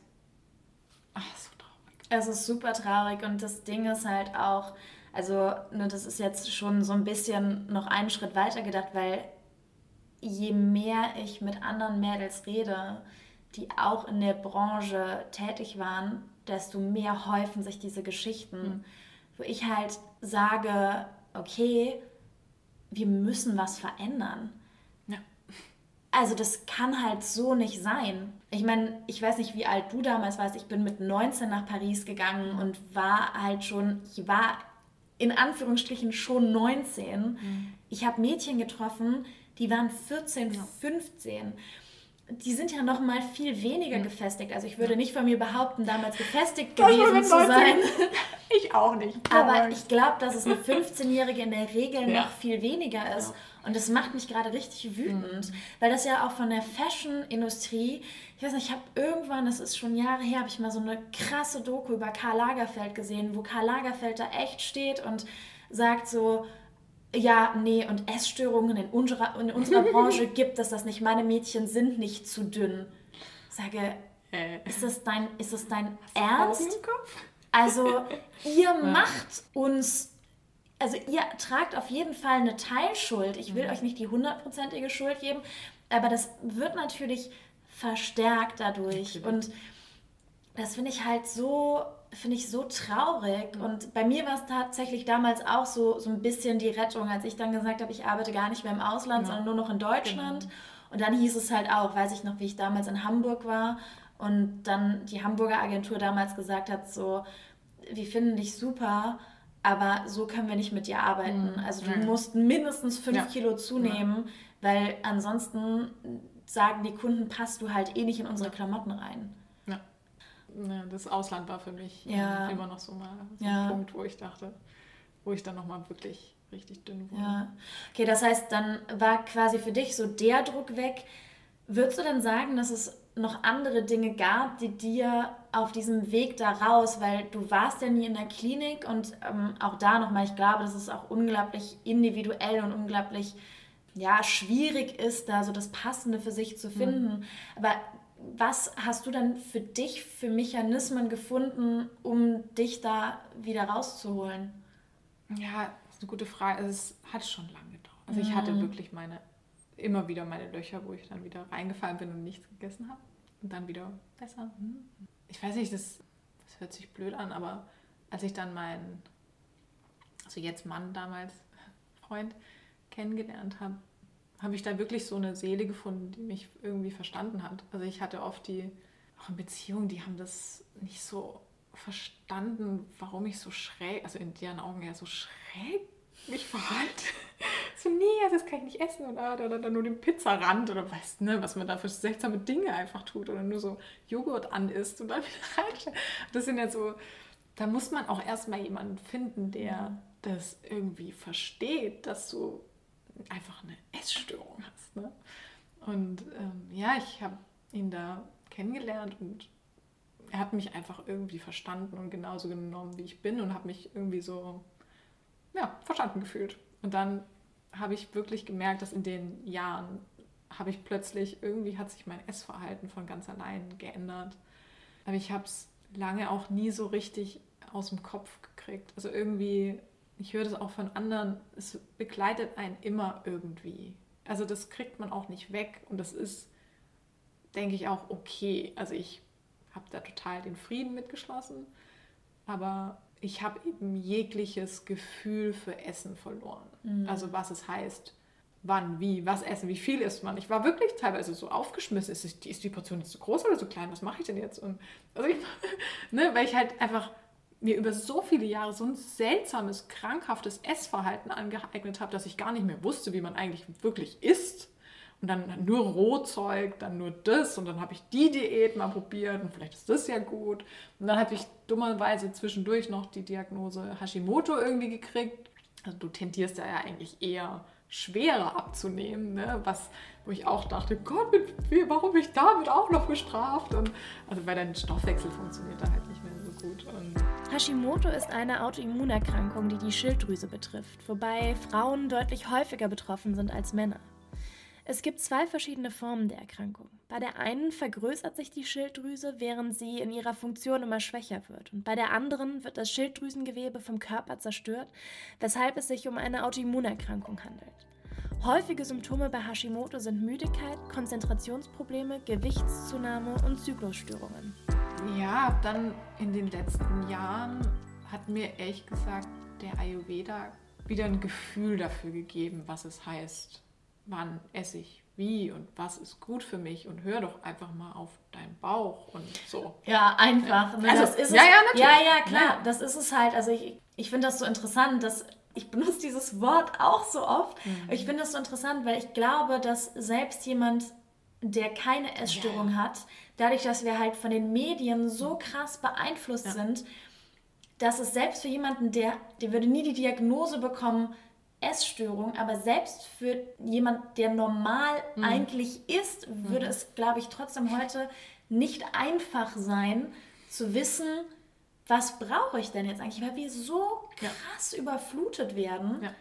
ach, so traurig. Es ist super traurig und das Ding ist halt auch, also ne, das ist jetzt schon so ein bisschen noch einen Schritt weiter gedacht, weil je mehr ich mit anderen Mädels rede, die auch in der Branche tätig waren, desto mehr häufen sich diese Geschichten, mhm. wo ich halt sage, okay, wir müssen was verändern. Ja. Also das kann halt so nicht sein. Ich meine, ich weiß nicht, wie alt du damals warst. Ich bin mit 19 nach Paris gegangen und war halt schon, ich war in Anführungsstrichen schon 19. Mhm. Ich habe Mädchen getroffen, die waren 14, ja. 15 die sind ja noch mal viel weniger mhm. gefestigt. Also ich würde nicht von mir behaupten, damals gefestigt gewesen zu sein. Ich auch nicht. Aber ich glaube, dass es eine 15-Jährige in der Regel ja. noch viel weniger ist. Und das macht mich gerade richtig wütend, mhm. weil das ja auch von der Fashion-Industrie, ich weiß nicht, ich habe irgendwann, das ist schon Jahre her, habe ich mal so eine krasse Doku über Karl Lagerfeld gesehen, wo Karl Lagerfeld da echt steht und sagt so, ja, nee, und Essstörungen in unserer, in unserer Branche gibt es das nicht. Meine Mädchen sind nicht zu dünn. Sage, äh. ist das dein, ist das dein Ernst? Also, ihr macht uns, also ihr tragt auf jeden Fall eine Teilschuld. Ich will mhm. euch nicht die hundertprozentige Schuld geben, aber das wird natürlich verstärkt dadurch. Okay. Und das finde ich halt so finde ich so traurig. Und bei mir war es tatsächlich damals auch so, so ein bisschen die Rettung, als ich dann gesagt habe, ich arbeite gar nicht mehr im Ausland, ja. sondern nur noch in Deutschland. Genau. Und dann hieß es halt auch, weiß ich noch, wie ich damals in Hamburg war und dann die Hamburger Agentur damals gesagt hat, so, wir finden dich super, aber so können wir nicht mit dir arbeiten. Mhm. Also du mhm. musst mindestens fünf ja. Kilo zunehmen, ja. weil ansonsten sagen die Kunden, passt du halt eh nicht in unsere Klamotten rein ne, das Ausland war für mich ja. immer noch so mal so ja. ein Punkt, wo ich dachte, wo ich dann nochmal wirklich richtig dünn wurde. Ja. Okay, das heißt, dann war quasi für dich so der Druck weg. Würdest du denn sagen, dass es noch andere Dinge gab, die dir auf diesem Weg da raus, weil du warst ja nie in der Klinik und ähm, auch da nochmal, ich glaube, dass es auch unglaublich individuell und unglaublich ja, schwierig ist, da so das Passende für sich zu finden. Mhm. Aber was hast du dann für dich für Mechanismen gefunden, um dich da wieder rauszuholen? Ja, das ist eine gute Frage. Also es hat schon lange gedauert. Also ich hatte mhm. wirklich meine, immer wieder meine Löcher, wo ich dann wieder reingefallen bin und nichts gegessen habe. Und dann wieder besser. Mhm. Ich weiß nicht, das, das hört sich blöd an, aber als ich dann meinen, also jetzt Mann damals, Freund, kennengelernt habe, habe ich da wirklich so eine Seele gefunden, die mich irgendwie verstanden hat. Also ich hatte oft die, auch in Beziehungen, die haben das nicht so verstanden, warum ich so schräg, also in deren Augen ja so schräg mich verhalte. Das kann ich nicht essen oder, oder, oder nur den Pizzarand oder weißt ne, was man da für seltsame Dinge einfach tut oder nur so Joghurt an isst und dann wieder reinstellt. Das sind ja so, da muss man auch erstmal jemanden finden, der das irgendwie versteht, dass du einfach eine Essstörung hast. Ne? Und ähm, ja, ich habe ihn da kennengelernt und er hat mich einfach irgendwie verstanden und genauso genommen, wie ich bin und habe mich irgendwie so, ja, verstanden gefühlt. Und dann habe ich wirklich gemerkt, dass in den Jahren habe ich plötzlich, irgendwie hat sich mein Essverhalten von ganz allein geändert. Aber ich habe es lange auch nie so richtig aus dem Kopf gekriegt. Also irgendwie ich höre das auch von anderen, es begleitet einen immer irgendwie. Also das kriegt man auch nicht weg und das ist, denke ich, auch okay. Also ich habe da total den Frieden mitgeschlossen, aber ich habe eben jegliches Gefühl für Essen verloren. Mhm. Also was es heißt, wann, wie, was essen, wie viel isst man. Ich war wirklich teilweise so aufgeschmissen. Ist, die, ist die Portion jetzt zu groß oder zu klein? Was mache ich denn jetzt? Und, also ich, ne, weil ich halt einfach mir über so viele Jahre so ein seltsames, krankhaftes Essverhalten angeeignet habe, dass ich gar nicht mehr wusste, wie man eigentlich wirklich isst. Und dann nur Rohzeug, dann nur das und dann habe ich die Diät mal probiert und vielleicht ist das ja gut. Und dann habe ich dummerweise zwischendurch noch die Diagnose Hashimoto irgendwie gekriegt. Also du tendierst ja, ja eigentlich eher schwerer abzunehmen, ne? was, wo ich auch dachte, Gott, wie, warum bin ich damit auch noch bestraft? Und, also weil dein Stoffwechsel funktioniert da halt nicht mehr so gut. Und Hashimoto ist eine Autoimmunerkrankung, die die Schilddrüse betrifft, wobei Frauen deutlich häufiger betroffen sind als Männer. Es gibt zwei verschiedene Formen der Erkrankung. Bei der einen vergrößert sich die Schilddrüse, während sie in ihrer Funktion immer schwächer wird. Und bei der anderen wird das Schilddrüsengewebe vom Körper zerstört, weshalb es sich um eine Autoimmunerkrankung handelt. Häufige Symptome bei Hashimoto sind Müdigkeit, Konzentrationsprobleme, Gewichtszunahme und Zyklusstörungen. Ja, dann in den letzten Jahren hat mir ehrlich gesagt der Ayurveda wieder ein Gefühl dafür gegeben, was es heißt, wann esse ich wie und was ist gut für mich und hör doch einfach mal auf deinen Bauch und so. Ja, einfach. Ja. Ne? Also, das ist ja, ja, natürlich. Ja, ja, klar. Ja. Das ist es halt. Also ich, ich finde das so interessant, dass ich benutze dieses Wort auch so oft. Mhm. Ich finde das so interessant, weil ich glaube, dass selbst jemand, der keine Essstörung ja. hat, dadurch, dass wir halt von den Medien so krass beeinflusst sind, dass es selbst für jemanden, der, der würde nie die Diagnose bekommen, Essstörung, aber selbst für jemand, der normal mhm. eigentlich ist, würde mhm. es, glaube ich, trotzdem heute nicht einfach sein zu wissen, was brauche ich denn jetzt eigentlich, weil wir so krass ja. überflutet werden. Ja.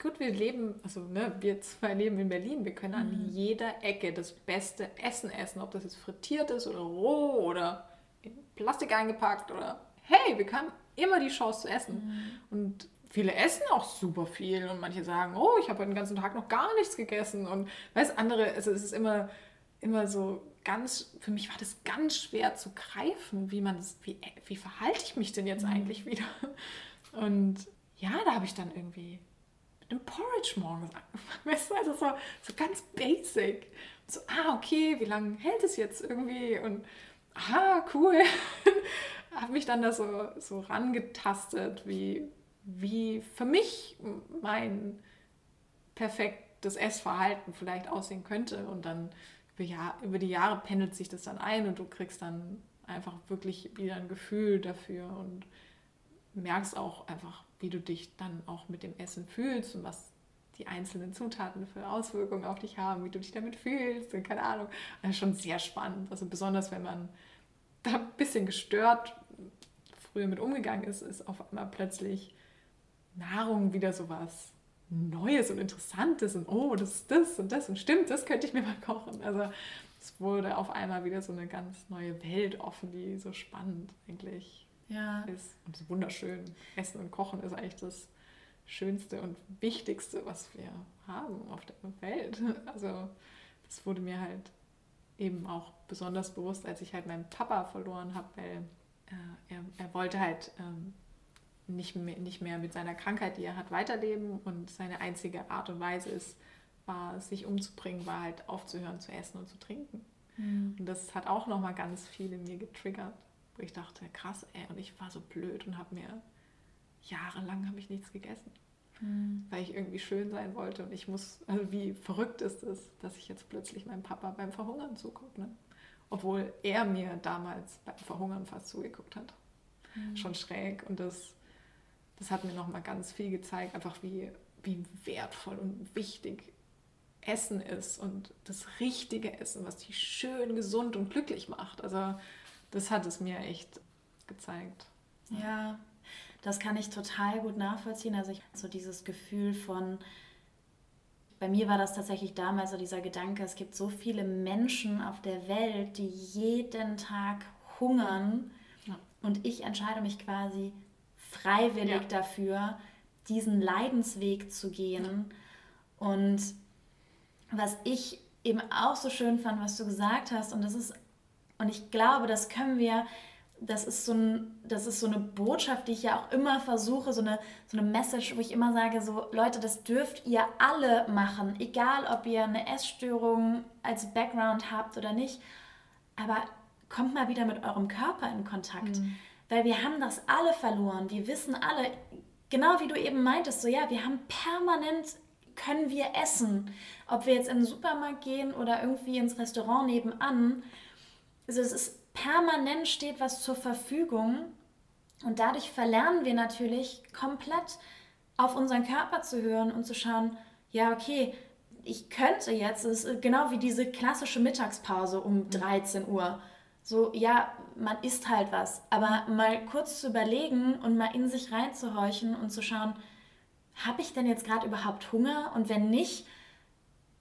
Gut, wir leben, also ne, wir zwei leben in Berlin, wir können an mhm. jeder Ecke das beste Essen essen, ob das jetzt frittiert ist oder roh oder in Plastik eingepackt oder hey, wir haben immer die Chance zu essen. Mhm. Und viele essen auch super viel und manche sagen, oh, ich habe den ganzen Tag noch gar nichts gegessen und weiß andere, also es ist immer, immer so ganz, für mich war das ganz schwer zu greifen, wie man das, wie, wie verhalte ich mich denn jetzt mhm. eigentlich wieder? Und ja, da habe ich dann irgendwie mit einem Porridge morgens angefangen, weißt du, also so, so ganz basic. So, ah, okay, wie lange hält es jetzt irgendwie? Und ah, cool. habe mich dann da so, so rangetastet, wie, wie für mich mein perfektes Essverhalten vielleicht aussehen könnte. Und dann über, die Jahre pendelt sich das dann ein und du kriegst dann einfach wirklich wieder ein Gefühl dafür und merkst auch einfach, wie du dich dann auch mit dem Essen fühlst und was die einzelnen Zutaten für Auswirkungen auf dich haben, wie du dich damit fühlst und keine Ahnung. Also schon sehr spannend. Also besonders wenn man da ein bisschen gestört früher mit umgegangen ist, ist auf einmal plötzlich Nahrung wieder so was Neues und Interessantes und oh, das ist das und das und stimmt, das könnte ich mir mal kochen. Also es wurde auf einmal wieder so eine ganz neue Welt offen, die so spannend eigentlich ja. ist und so wunderschön. Essen und Kochen ist eigentlich das Schönste und Wichtigste, was wir haben auf der Welt. Also das wurde mir halt eben auch besonders bewusst, als ich halt meinen Papa verloren habe, weil äh, er, er wollte halt ähm, nicht mehr, nicht mehr mit seiner Krankheit, die er hat, weiterleben und seine einzige Art und Weise ist, war, sich umzubringen, war halt aufzuhören zu essen und zu trinken. Mhm. Und das hat auch nochmal ganz viel in mir getriggert, wo ich dachte, krass, ey, und ich war so blöd und habe mir jahrelang habe ich nichts gegessen, mhm. weil ich irgendwie schön sein wollte und ich muss, also wie verrückt ist es, dass ich jetzt plötzlich meinem Papa beim Verhungern zugucke, ne? obwohl er mir damals beim Verhungern fast zugeguckt hat. Mhm. Schon schräg und das das hat mir nochmal ganz viel gezeigt, einfach wie, wie wertvoll und wichtig Essen ist und das richtige Essen, was dich schön, gesund und glücklich macht. Also das hat es mir echt gezeigt. Ja, das kann ich total gut nachvollziehen. Also ich so dieses Gefühl von, bei mir war das tatsächlich damals so dieser Gedanke, es gibt so viele Menschen auf der Welt, die jeden Tag hungern ja. und ich entscheide mich quasi freiwillig ja. dafür, diesen Leidensweg zu gehen. Und was ich eben auch so schön fand, was du gesagt hast, und das ist, und ich glaube, das können wir das ist so, ein, das ist so eine Botschaft, die ich ja auch immer versuche, so eine, so eine Message, wo ich immer sage, so Leute, das dürft ihr alle machen, egal ob ihr eine Essstörung als Background habt oder nicht, aber kommt mal wieder mit eurem Körper in Kontakt, mhm. Weil wir haben das alle verloren, wir wissen alle, genau wie du eben meintest, so ja, wir haben permanent können wir essen, ob wir jetzt in den Supermarkt gehen oder irgendwie ins Restaurant nebenan, also es ist permanent steht was zur Verfügung und dadurch verlernen wir natürlich komplett auf unseren Körper zu hören und zu schauen, ja, okay, ich könnte jetzt, es ist genau wie diese klassische Mittagspause um 13 mhm. Uhr. So, ja, man isst halt was, aber mal kurz zu überlegen und mal in sich reinzuhorchen und zu schauen, habe ich denn jetzt gerade überhaupt Hunger? Und wenn nicht,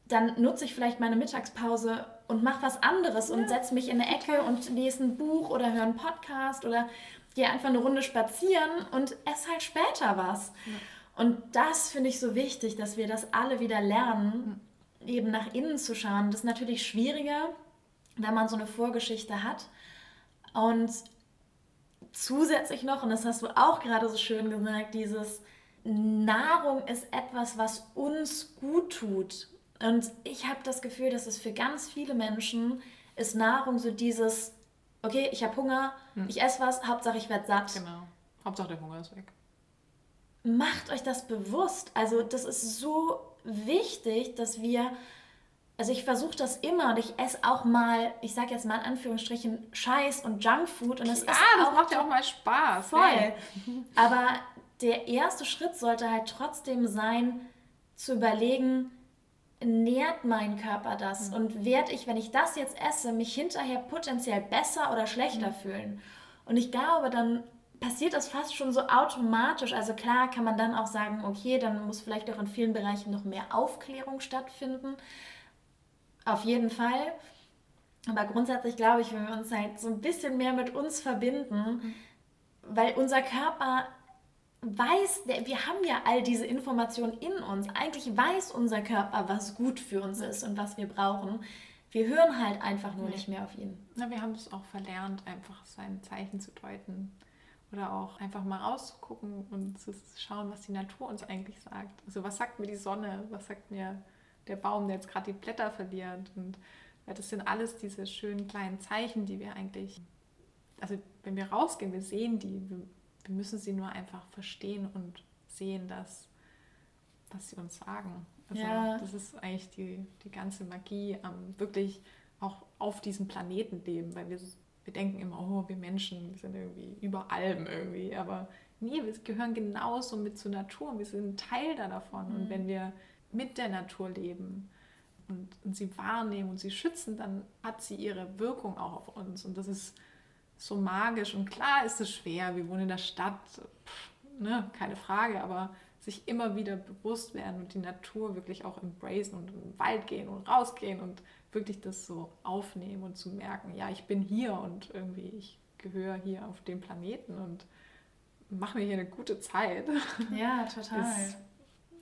dann nutze ich vielleicht meine Mittagspause und mache was anderes und setze mich in eine Ecke und lese ein Buch oder höre einen Podcast oder gehe einfach eine Runde spazieren und esse halt später was. Ja. Und das finde ich so wichtig, dass wir das alle wieder lernen, eben nach innen zu schauen. Das ist natürlich schwieriger, wenn man so eine Vorgeschichte hat. Und zusätzlich noch, und das hast du auch gerade so schön gesagt, dieses Nahrung ist etwas, was uns gut tut. Und ich habe das Gefühl, dass es für ganz viele Menschen ist Nahrung so dieses, okay, ich habe Hunger, hm. ich esse was, Hauptsache ich werde satt. Genau. Hauptsache der Hunger ist weg. Macht euch das bewusst. Also das ist so wichtig, dass wir, also ich versuche das immer und ich esse auch mal, ich sage jetzt mal in Anführungsstrichen, Scheiß und Junkfood. Und es ja, ist das auch macht ja auch mal Spaß. Voll. Hey. Aber der erste Schritt sollte halt trotzdem sein, zu überlegen, nährt mein Körper das? Mhm. Und werde ich, wenn ich das jetzt esse, mich hinterher potenziell besser oder schlechter mhm. fühlen? Und ich glaube, dann passiert das fast schon so automatisch. Also klar kann man dann auch sagen, okay, dann muss vielleicht auch in vielen Bereichen noch mehr Aufklärung stattfinden. Auf jeden Fall. Aber grundsätzlich glaube ich, wenn wir uns halt so ein bisschen mehr mit uns verbinden, mhm. weil unser Körper weiß, wir haben ja all diese Informationen in uns. Eigentlich weiß unser Körper, was gut für uns ist und was wir brauchen. Wir hören halt einfach nur nee. nicht mehr auf ihn. Na, wir haben es auch verlernt, einfach sein Zeichen zu deuten. Oder auch einfach mal rauszugucken und zu schauen, was die Natur uns eigentlich sagt. Also was sagt mir die Sonne? Was sagt mir der Baum, der jetzt gerade die Blätter verliert? Und ja, das sind alles diese schönen kleinen Zeichen, die wir eigentlich, also wenn wir rausgehen, wir sehen die, wir wir müssen sie nur einfach verstehen und sehen, dass, was sie uns sagen. Also ja. das ist eigentlich die, die ganze Magie am wirklich auch auf diesem Planeten leben, weil wir, wir denken immer, oh, wir Menschen, wir sind irgendwie über allem irgendwie, aber nee, wir gehören genauso mit zur Natur, wir sind ein Teil da davon. Mhm. Und wenn wir mit der Natur leben und, und sie wahrnehmen und sie schützen, dann hat sie ihre Wirkung auch auf uns. Und das ist so magisch. Und klar ist es schwer, wir wohnen in der Stadt, pff, ne, keine Frage, aber sich immer wieder bewusst werden und die Natur wirklich auch embracen und in den Wald gehen und rausgehen und wirklich das so aufnehmen und zu merken, ja, ich bin hier und irgendwie ich gehöre hier auf dem Planeten und mache mir hier eine gute Zeit. Ja, total. Ist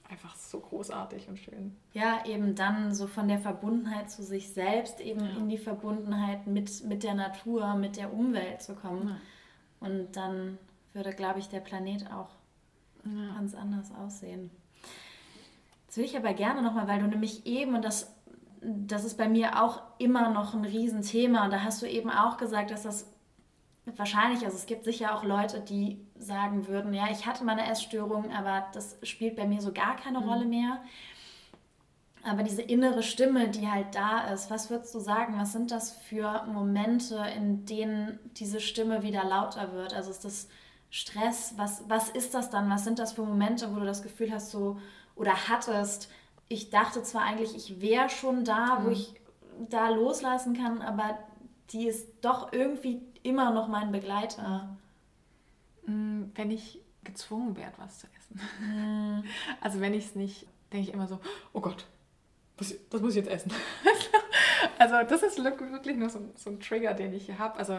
einfach so großartig und schön. Ja, eben dann so von der Verbundenheit zu sich selbst eben ja. in die Verbundenheit mit, mit der Natur, mit der Umwelt zu kommen. Ja. Und dann würde, glaube ich, der Planet auch ja. ganz anders aussehen. Jetzt will ich aber gerne nochmal, weil du nämlich eben, und das, das ist bei mir auch immer noch ein Riesenthema, und da hast du eben auch gesagt, dass das wahrscheinlich, also es gibt sicher auch Leute, die sagen würden, ja, ich hatte meine Essstörung, aber das spielt bei mir so gar keine mhm. Rolle mehr. Aber diese innere Stimme, die halt da ist, was würdest du sagen, was sind das für Momente, in denen diese Stimme wieder lauter wird? Also ist das Stress? Was, was ist das dann? Was sind das für Momente, wo du das Gefühl hast, so oder hattest, ich dachte zwar eigentlich, ich wäre schon da, mhm. wo ich da loslassen kann, aber die ist doch irgendwie immer noch mein Begleiter. Mm, wenn ich gezwungen werde, was zu essen. Mm. Also wenn ich es nicht, denke ich immer so, oh Gott, das muss ich jetzt essen. also das ist wirklich nur so, so ein Trigger, den ich hier habe. Also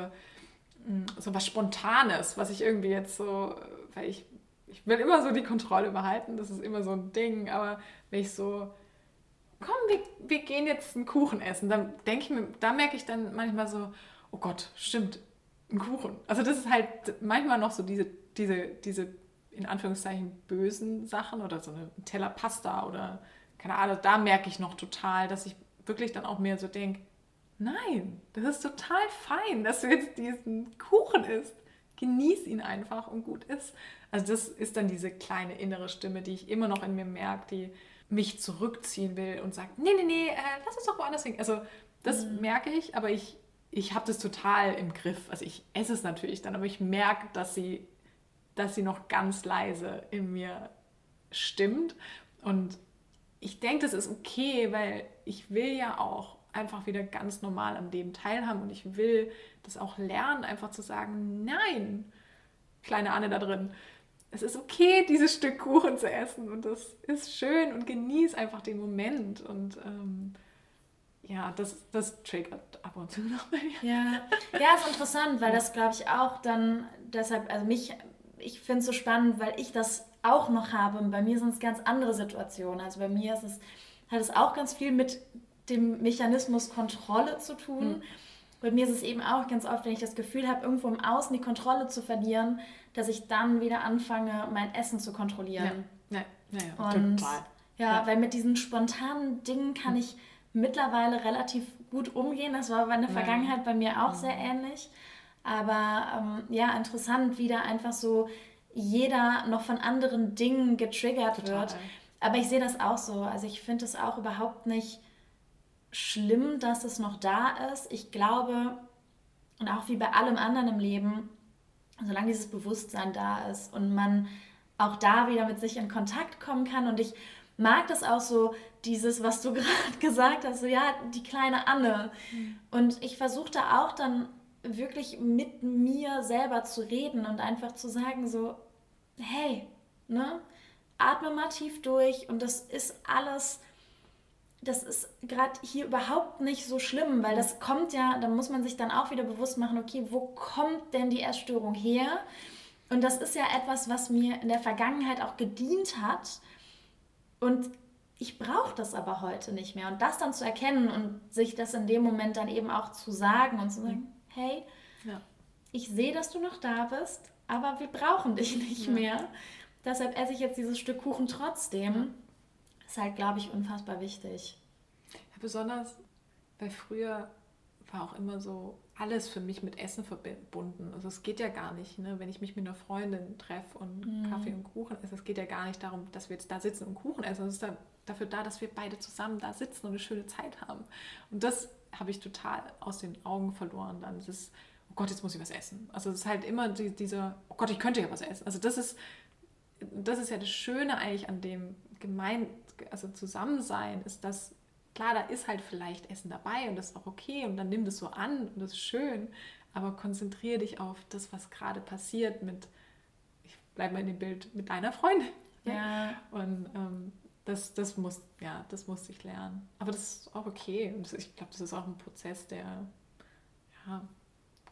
mm, so was Spontanes, was ich irgendwie jetzt so, weil ich, ich will immer so die Kontrolle behalten, das ist immer so ein Ding, aber wenn ich so, komm, wir, wir gehen jetzt einen Kuchen essen, dann denke ich mir, da merke ich dann manchmal so, oh Gott, stimmt, ein Kuchen. Also das ist halt manchmal noch so diese, diese, diese in Anführungszeichen bösen Sachen oder so eine Teller Pasta oder keine Ahnung, da merke ich noch total, dass ich wirklich dann auch mehr so denke, nein, das ist total fein, dass du jetzt diesen Kuchen isst. Genieß ihn einfach und gut ist. Also das ist dann diese kleine innere Stimme, die ich immer noch in mir merke, die mich zurückziehen will und sagt, nee, nee, nee, äh, lass uns doch woanders hin. Also das mhm. merke ich, aber ich, ich habe das total im Griff. Also ich esse es natürlich dann, aber ich merke, dass sie, dass sie noch ganz leise in mir stimmt. Und ich denke, das ist okay, weil ich will ja auch einfach wieder ganz normal am Leben teilhaben und ich will das auch lernen, einfach zu sagen, nein, kleine Anne da drin, es ist okay, dieses Stück Kuchen zu essen und das ist schön und genieß einfach den Moment und ähm, ja, das, das triggert ab und zu noch bei mir. Ja, ja ist interessant, weil das glaube ich auch dann deshalb, also mich, ich finde es so spannend, weil ich das auch noch habe und bei mir sind es ganz andere Situationen. Also bei mir ist es, hat es auch ganz viel mit dem Mechanismus Kontrolle zu tun. Mhm. Bei mir ist es eben auch ganz oft, wenn ich das Gefühl habe, irgendwo im Außen die Kontrolle zu verlieren, dass ich dann wieder anfange, mein Essen zu kontrollieren. Ja, ja, ja, ja. Und total. Ja, ja, weil mit diesen spontanen Dingen kann ich mittlerweile relativ gut umgehen. Das war in der Vergangenheit bei mir auch sehr ähnlich. Aber ähm, ja, interessant, wie da einfach so jeder noch von anderen Dingen getriggert Total. wird. Aber ich sehe das auch so. Also ich finde es auch überhaupt nicht schlimm, dass es noch da ist. Ich glaube, und auch wie bei allem anderen im Leben, solange dieses Bewusstsein da ist und man auch da wieder mit sich in Kontakt kommen kann. Und ich mag das auch so, dieses, was du gerade gesagt hast, so ja, die kleine Anne. Mhm. Und ich versuche da auch dann wirklich mit mir selber zu reden und einfach zu sagen, so, hey, ne, atme mal tief durch und das ist alles das ist gerade hier überhaupt nicht so schlimm, weil das kommt ja, da muss man sich dann auch wieder bewusst machen, okay, wo kommt denn die Essstörung her? Und das ist ja etwas, was mir in der Vergangenheit auch gedient hat. Und ich brauche das aber heute nicht mehr. Und das dann zu erkennen und sich das in dem Moment dann eben auch zu sagen und zu sagen, mhm. hey, ja. ich sehe, dass du noch da bist, aber wir brauchen dich nicht ja. mehr. Deshalb esse ich jetzt dieses Stück Kuchen trotzdem. Ja ist halt, glaube ich, unfassbar wichtig. Ja, besonders, weil früher war auch immer so alles für mich mit Essen verbunden. Also es geht ja gar nicht, ne? wenn ich mich mit einer Freundin treffe und mhm. Kaffee und Kuchen esse, es geht ja gar nicht darum, dass wir jetzt da sitzen und Kuchen essen. Es ist da, dafür da, dass wir beide zusammen da sitzen und eine schöne Zeit haben. Und das habe ich total aus den Augen verloren dann. Es ist, oh Gott, jetzt muss ich was essen. Also es ist halt immer die, dieser, oh Gott, ich könnte ja was essen. Also das ist, das ist ja das Schöne eigentlich an dem gemein, also Zusammensein ist das, klar, da ist halt vielleicht Essen dabei und das ist auch okay und dann nimm das so an und das ist schön, aber konzentriere dich auf das, was gerade passiert mit, ich bleibe mal in dem Bild, mit deiner Freundin. Ja. Und ähm, das, das, muss, ja, das musste ich lernen. Aber das ist auch okay. Und ich glaube, das ist auch ein Prozess, der, ja,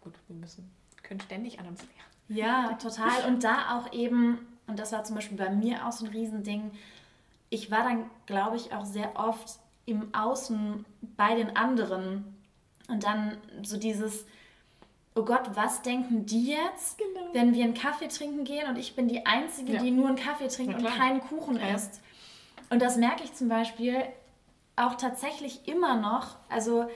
gut, wir müssen, können ständig an uns lernen. Ja, total. Und da auch eben, und das war zum Beispiel bei mir auch so ein Riesending, ich war dann, glaube ich, auch sehr oft im Außen bei den anderen. Und dann so dieses, oh Gott, was denken die jetzt, genau. wenn wir einen Kaffee trinken gehen und ich bin die Einzige, ja. die nur einen Kaffee trinkt und keinen Kuchen ja. isst. Und das merke ich zum Beispiel auch tatsächlich immer noch. Also,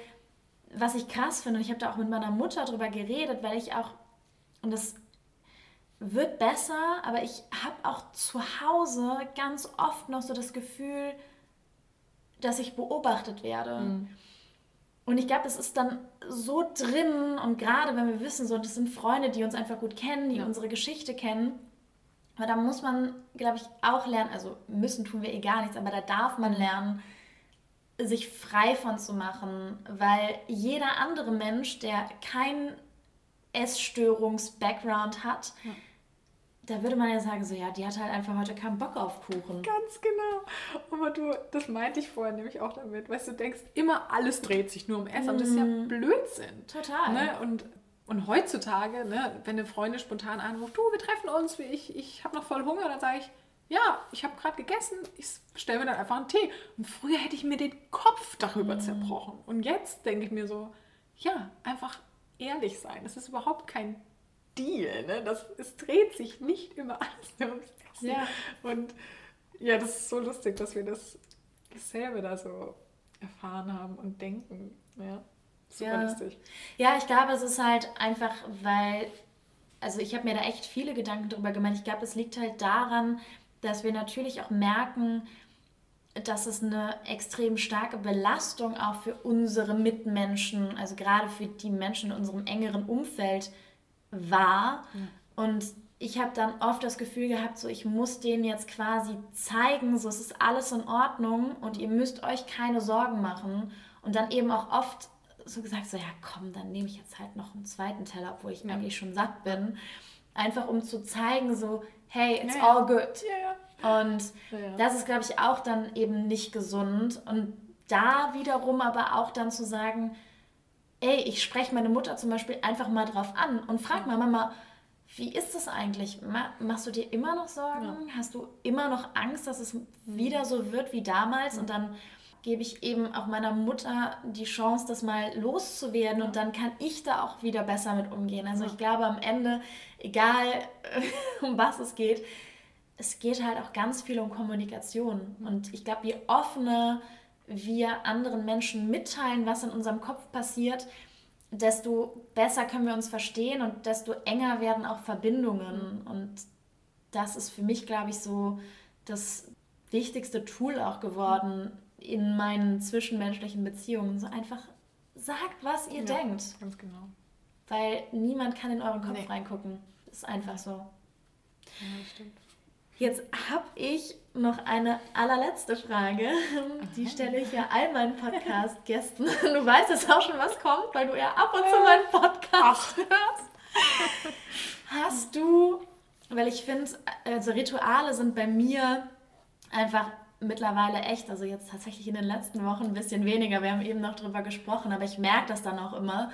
was ich krass finde, und ich habe da auch mit meiner Mutter drüber geredet, weil ich auch, und das wird besser, aber ich habe auch zu Hause ganz oft noch so das Gefühl, dass ich beobachtet werde. Mhm. Und ich glaube, es ist dann so drin und gerade wenn wir wissen, so, das sind Freunde, die uns einfach gut kennen, die ja. unsere Geschichte kennen. Aber da muss man, glaube ich, auch lernen, also müssen tun wir eh gar nichts, aber da darf man lernen, sich frei von zu machen, weil jeder andere Mensch, der kein Essstörungs-Background hat, ja da würde man ja sagen, so ja, die hat halt einfach heute keinen Bock auf Kuchen. Ganz genau. Aber du, das meinte ich vorher nämlich auch damit, weißt du, denkst immer, alles dreht sich nur um Essen. Mm. Und das ist ja mhm. Blödsinn. Total. Ne? Und, und heutzutage, ne, wenn eine Freundin spontan anruft, du, wir treffen uns, ich, ich habe noch voll Hunger, dann sage ich, ja, ich habe gerade gegessen, ich stelle mir dann einfach einen Tee. Und früher hätte ich mir den Kopf darüber mm. zerbrochen. Und jetzt denke ich mir so, ja, einfach ehrlich sein. Das ist überhaupt kein Deal. Ne? Das, es dreht sich nicht immer alles nur ums Essen. Ja. Und ja, das ist so lustig, dass wir das dasselbe da so erfahren haben und denken. Ja, super ja. lustig. Ja, ich glaube, es ist halt einfach, weil, also ich habe mir da echt viele Gedanken drüber gemacht. Ich glaube, es liegt halt daran, dass wir natürlich auch merken, dass es eine extrem starke Belastung auch für unsere Mitmenschen, also gerade für die Menschen in unserem engeren Umfeld war. Ja. Und ich habe dann oft das Gefühl gehabt, so ich muss denen jetzt quasi zeigen, so es ist alles in Ordnung und ihr müsst euch keine Sorgen machen. Und dann eben auch oft so gesagt, so ja komm, dann nehme ich jetzt halt noch einen zweiten Teller, obwohl ich ja. eigentlich schon satt bin. Einfach um zu zeigen, so hey, it's ja, all good. Ja, und das ist, glaube ich, auch dann eben nicht gesund. Und da wiederum aber auch dann zu sagen, ey, ich spreche meine Mutter zum Beispiel einfach mal drauf an und frag mal Mama, wie ist es eigentlich? Machst du dir immer noch Sorgen? Ja. Hast du immer noch Angst, dass es wieder so wird wie damals? Und dann gebe ich eben auch meiner Mutter die Chance, das mal loszuwerden und dann kann ich da auch wieder besser mit umgehen. Also ich glaube am Ende, egal um was es geht, es geht halt auch ganz viel um Kommunikation. Und ich glaube, je offener wir anderen Menschen mitteilen, was in unserem Kopf passiert, desto besser können wir uns verstehen und desto enger werden auch Verbindungen. Und das ist für mich, glaube ich, so das wichtigste Tool auch geworden in meinen zwischenmenschlichen Beziehungen. So einfach sagt, was ihr ja, denkt. Ganz genau. Weil niemand kann in euren Kopf nee. reingucken. Das ist einfach so. Ja, stimmt. Jetzt habe ich noch eine allerletzte Frage. Die stelle ich ja all meinen Podcast-Gästen. Du weißt jetzt auch schon, was kommt, weil du ja ab und zu meinen Podcast hörst. Hast du, weil ich finde, also Rituale sind bei mir einfach mittlerweile echt, also jetzt tatsächlich in den letzten Wochen ein bisschen weniger. Wir haben eben noch drüber gesprochen, aber ich merke das dann auch immer.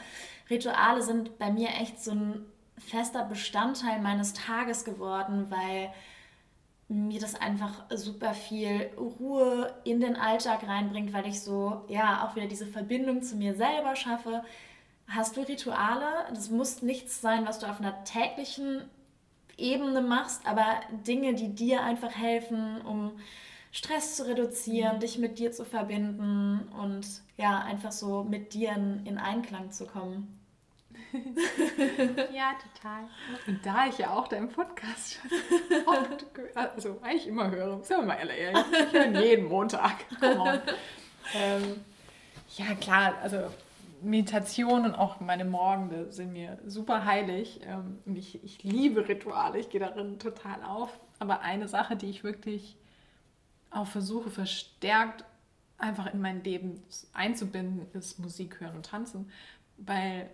Rituale sind bei mir echt so ein fester Bestandteil meines Tages geworden, weil mir das einfach super viel Ruhe in den Alltag reinbringt, weil ich so, ja, auch wieder diese Verbindung zu mir selber schaffe. Hast du Rituale? Das muss nichts sein, was du auf einer täglichen Ebene machst, aber Dinge, die dir einfach helfen, um Stress zu reduzieren, mhm. dich mit dir zu verbinden und ja, einfach so mit dir in, in Einklang zu kommen. ja, total. Und da ich ja auch deinen Podcast oft, also eigentlich immer höre, sagen wir mal ehrlich, ich höre jeden Montag. Ähm, ja, klar, also Meditation und auch meine Morgende sind mir super heilig. Ähm, ich, ich liebe Rituale, ich gehe darin total auf. Aber eine Sache, die ich wirklich auch versuche, verstärkt einfach in mein Leben einzubinden, ist Musik hören und tanzen. Weil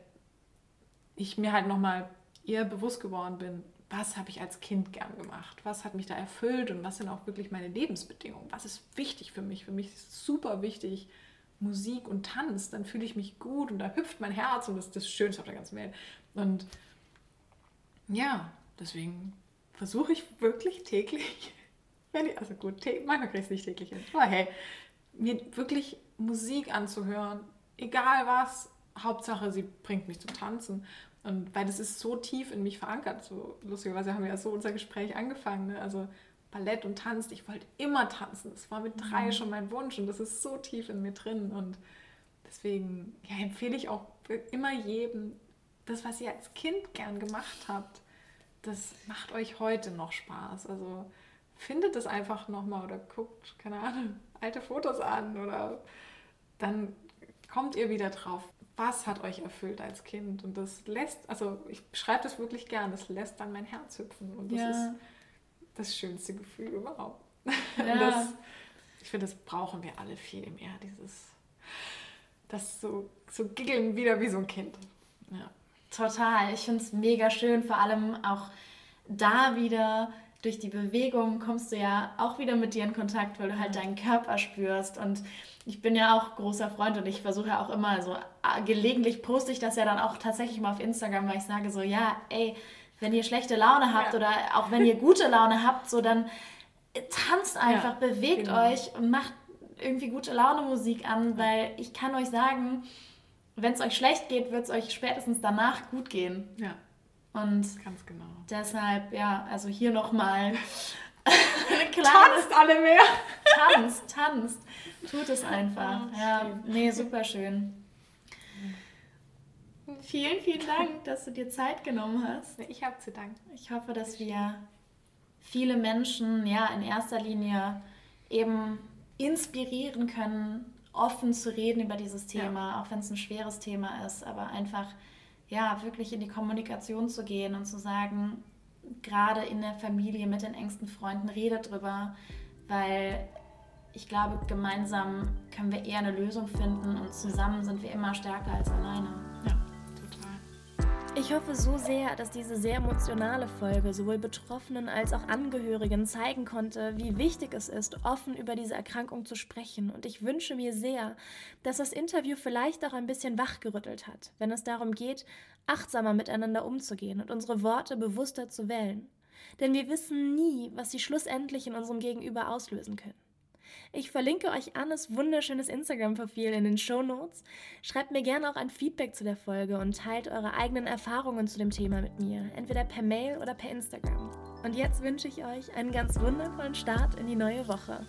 ich mir halt nochmal eher bewusst geworden bin, was habe ich als Kind gern gemacht, was hat mich da erfüllt und was sind auch wirklich meine Lebensbedingungen, was ist wichtig für mich. Für mich ist super wichtig Musik und Tanz, dann fühle ich mich gut und da hüpft mein Herz und das ist das Schönste auf der ganzen Welt. Und ja, deswegen versuche ich wirklich täglich, wenn ich, also gut, manchmal kriege ich es nicht täglich hin, aber hey, mir wirklich Musik anzuhören, egal was, Hauptsache, sie bringt mich zum Tanzen. Und weil das ist so tief in mich verankert. So lustigerweise haben wir ja so unser Gespräch angefangen. Ne? Also Ballett und Tanz. Ich wollte immer tanzen. Das war mit drei mhm. schon mein Wunsch und das ist so tief in mir drin. Und deswegen ja, empfehle ich auch immer jedem, das, was ihr als Kind gern gemacht habt, das macht euch heute noch Spaß. Also findet es einfach nochmal oder guckt, keine Ahnung, alte Fotos an oder dann kommt ihr wieder drauf, was hat euch erfüllt als Kind? Und das lässt, also ich beschreibe das wirklich gern, das lässt dann mein Herz hüpfen. Und das ja. ist das schönste Gefühl überhaupt. Ja. Das, ich finde, das brauchen wir alle viel mehr, dieses, das so, so giggeln wieder wie so ein Kind. Ja. Total. Ich finde es mega schön, vor allem auch da wieder durch die Bewegung kommst du ja auch wieder mit dir in Kontakt, weil du halt deinen Körper spürst. Und ich bin ja auch großer Freund und ich versuche ja auch immer, also gelegentlich poste ich das ja dann auch tatsächlich mal auf Instagram, weil ich sage so, ja, ey, wenn ihr schlechte Laune habt ja. oder auch wenn ihr gute Laune habt, so dann tanzt einfach, ja, bewegt genau. euch und macht irgendwie gute Laune Musik an, weil ich kann euch sagen, wenn es euch schlecht geht, wird es euch spätestens danach gut gehen. Ja. Und ganz genau. Deshalb, ja, also hier nochmal. Tanzt alle mehr. tanzt, tanzt. Tut es einfach. Oh, ja, nee, super schön. Vielen, vielen Dank, dass du dir Zeit genommen hast. Ich habe zu danken. Ich hoffe, dass wir viele Menschen ja in erster Linie eben inspirieren können, offen zu reden über dieses Thema, ja. auch wenn es ein schweres Thema ist, aber einfach ja wirklich in die Kommunikation zu gehen und zu sagen, gerade in der Familie mit den engsten Freunden, redet drüber, weil ich glaube, gemeinsam können wir eher eine Lösung finden und zusammen sind wir immer stärker als alleine. Ich hoffe so sehr, dass diese sehr emotionale Folge sowohl Betroffenen als auch Angehörigen zeigen konnte, wie wichtig es ist, offen über diese Erkrankung zu sprechen. Und ich wünsche mir sehr, dass das Interview vielleicht auch ein bisschen wachgerüttelt hat, wenn es darum geht, achtsamer miteinander umzugehen und unsere Worte bewusster zu wählen. Denn wir wissen nie, was sie schlussendlich in unserem Gegenüber auslösen können. Ich verlinke euch Annes wunderschönes Instagram-Profil in den Show Notes. Schreibt mir gerne auch ein Feedback zu der Folge und teilt eure eigenen Erfahrungen zu dem Thema mit mir, entweder per Mail oder per Instagram. Und jetzt wünsche ich euch einen ganz wundervollen Start in die neue Woche.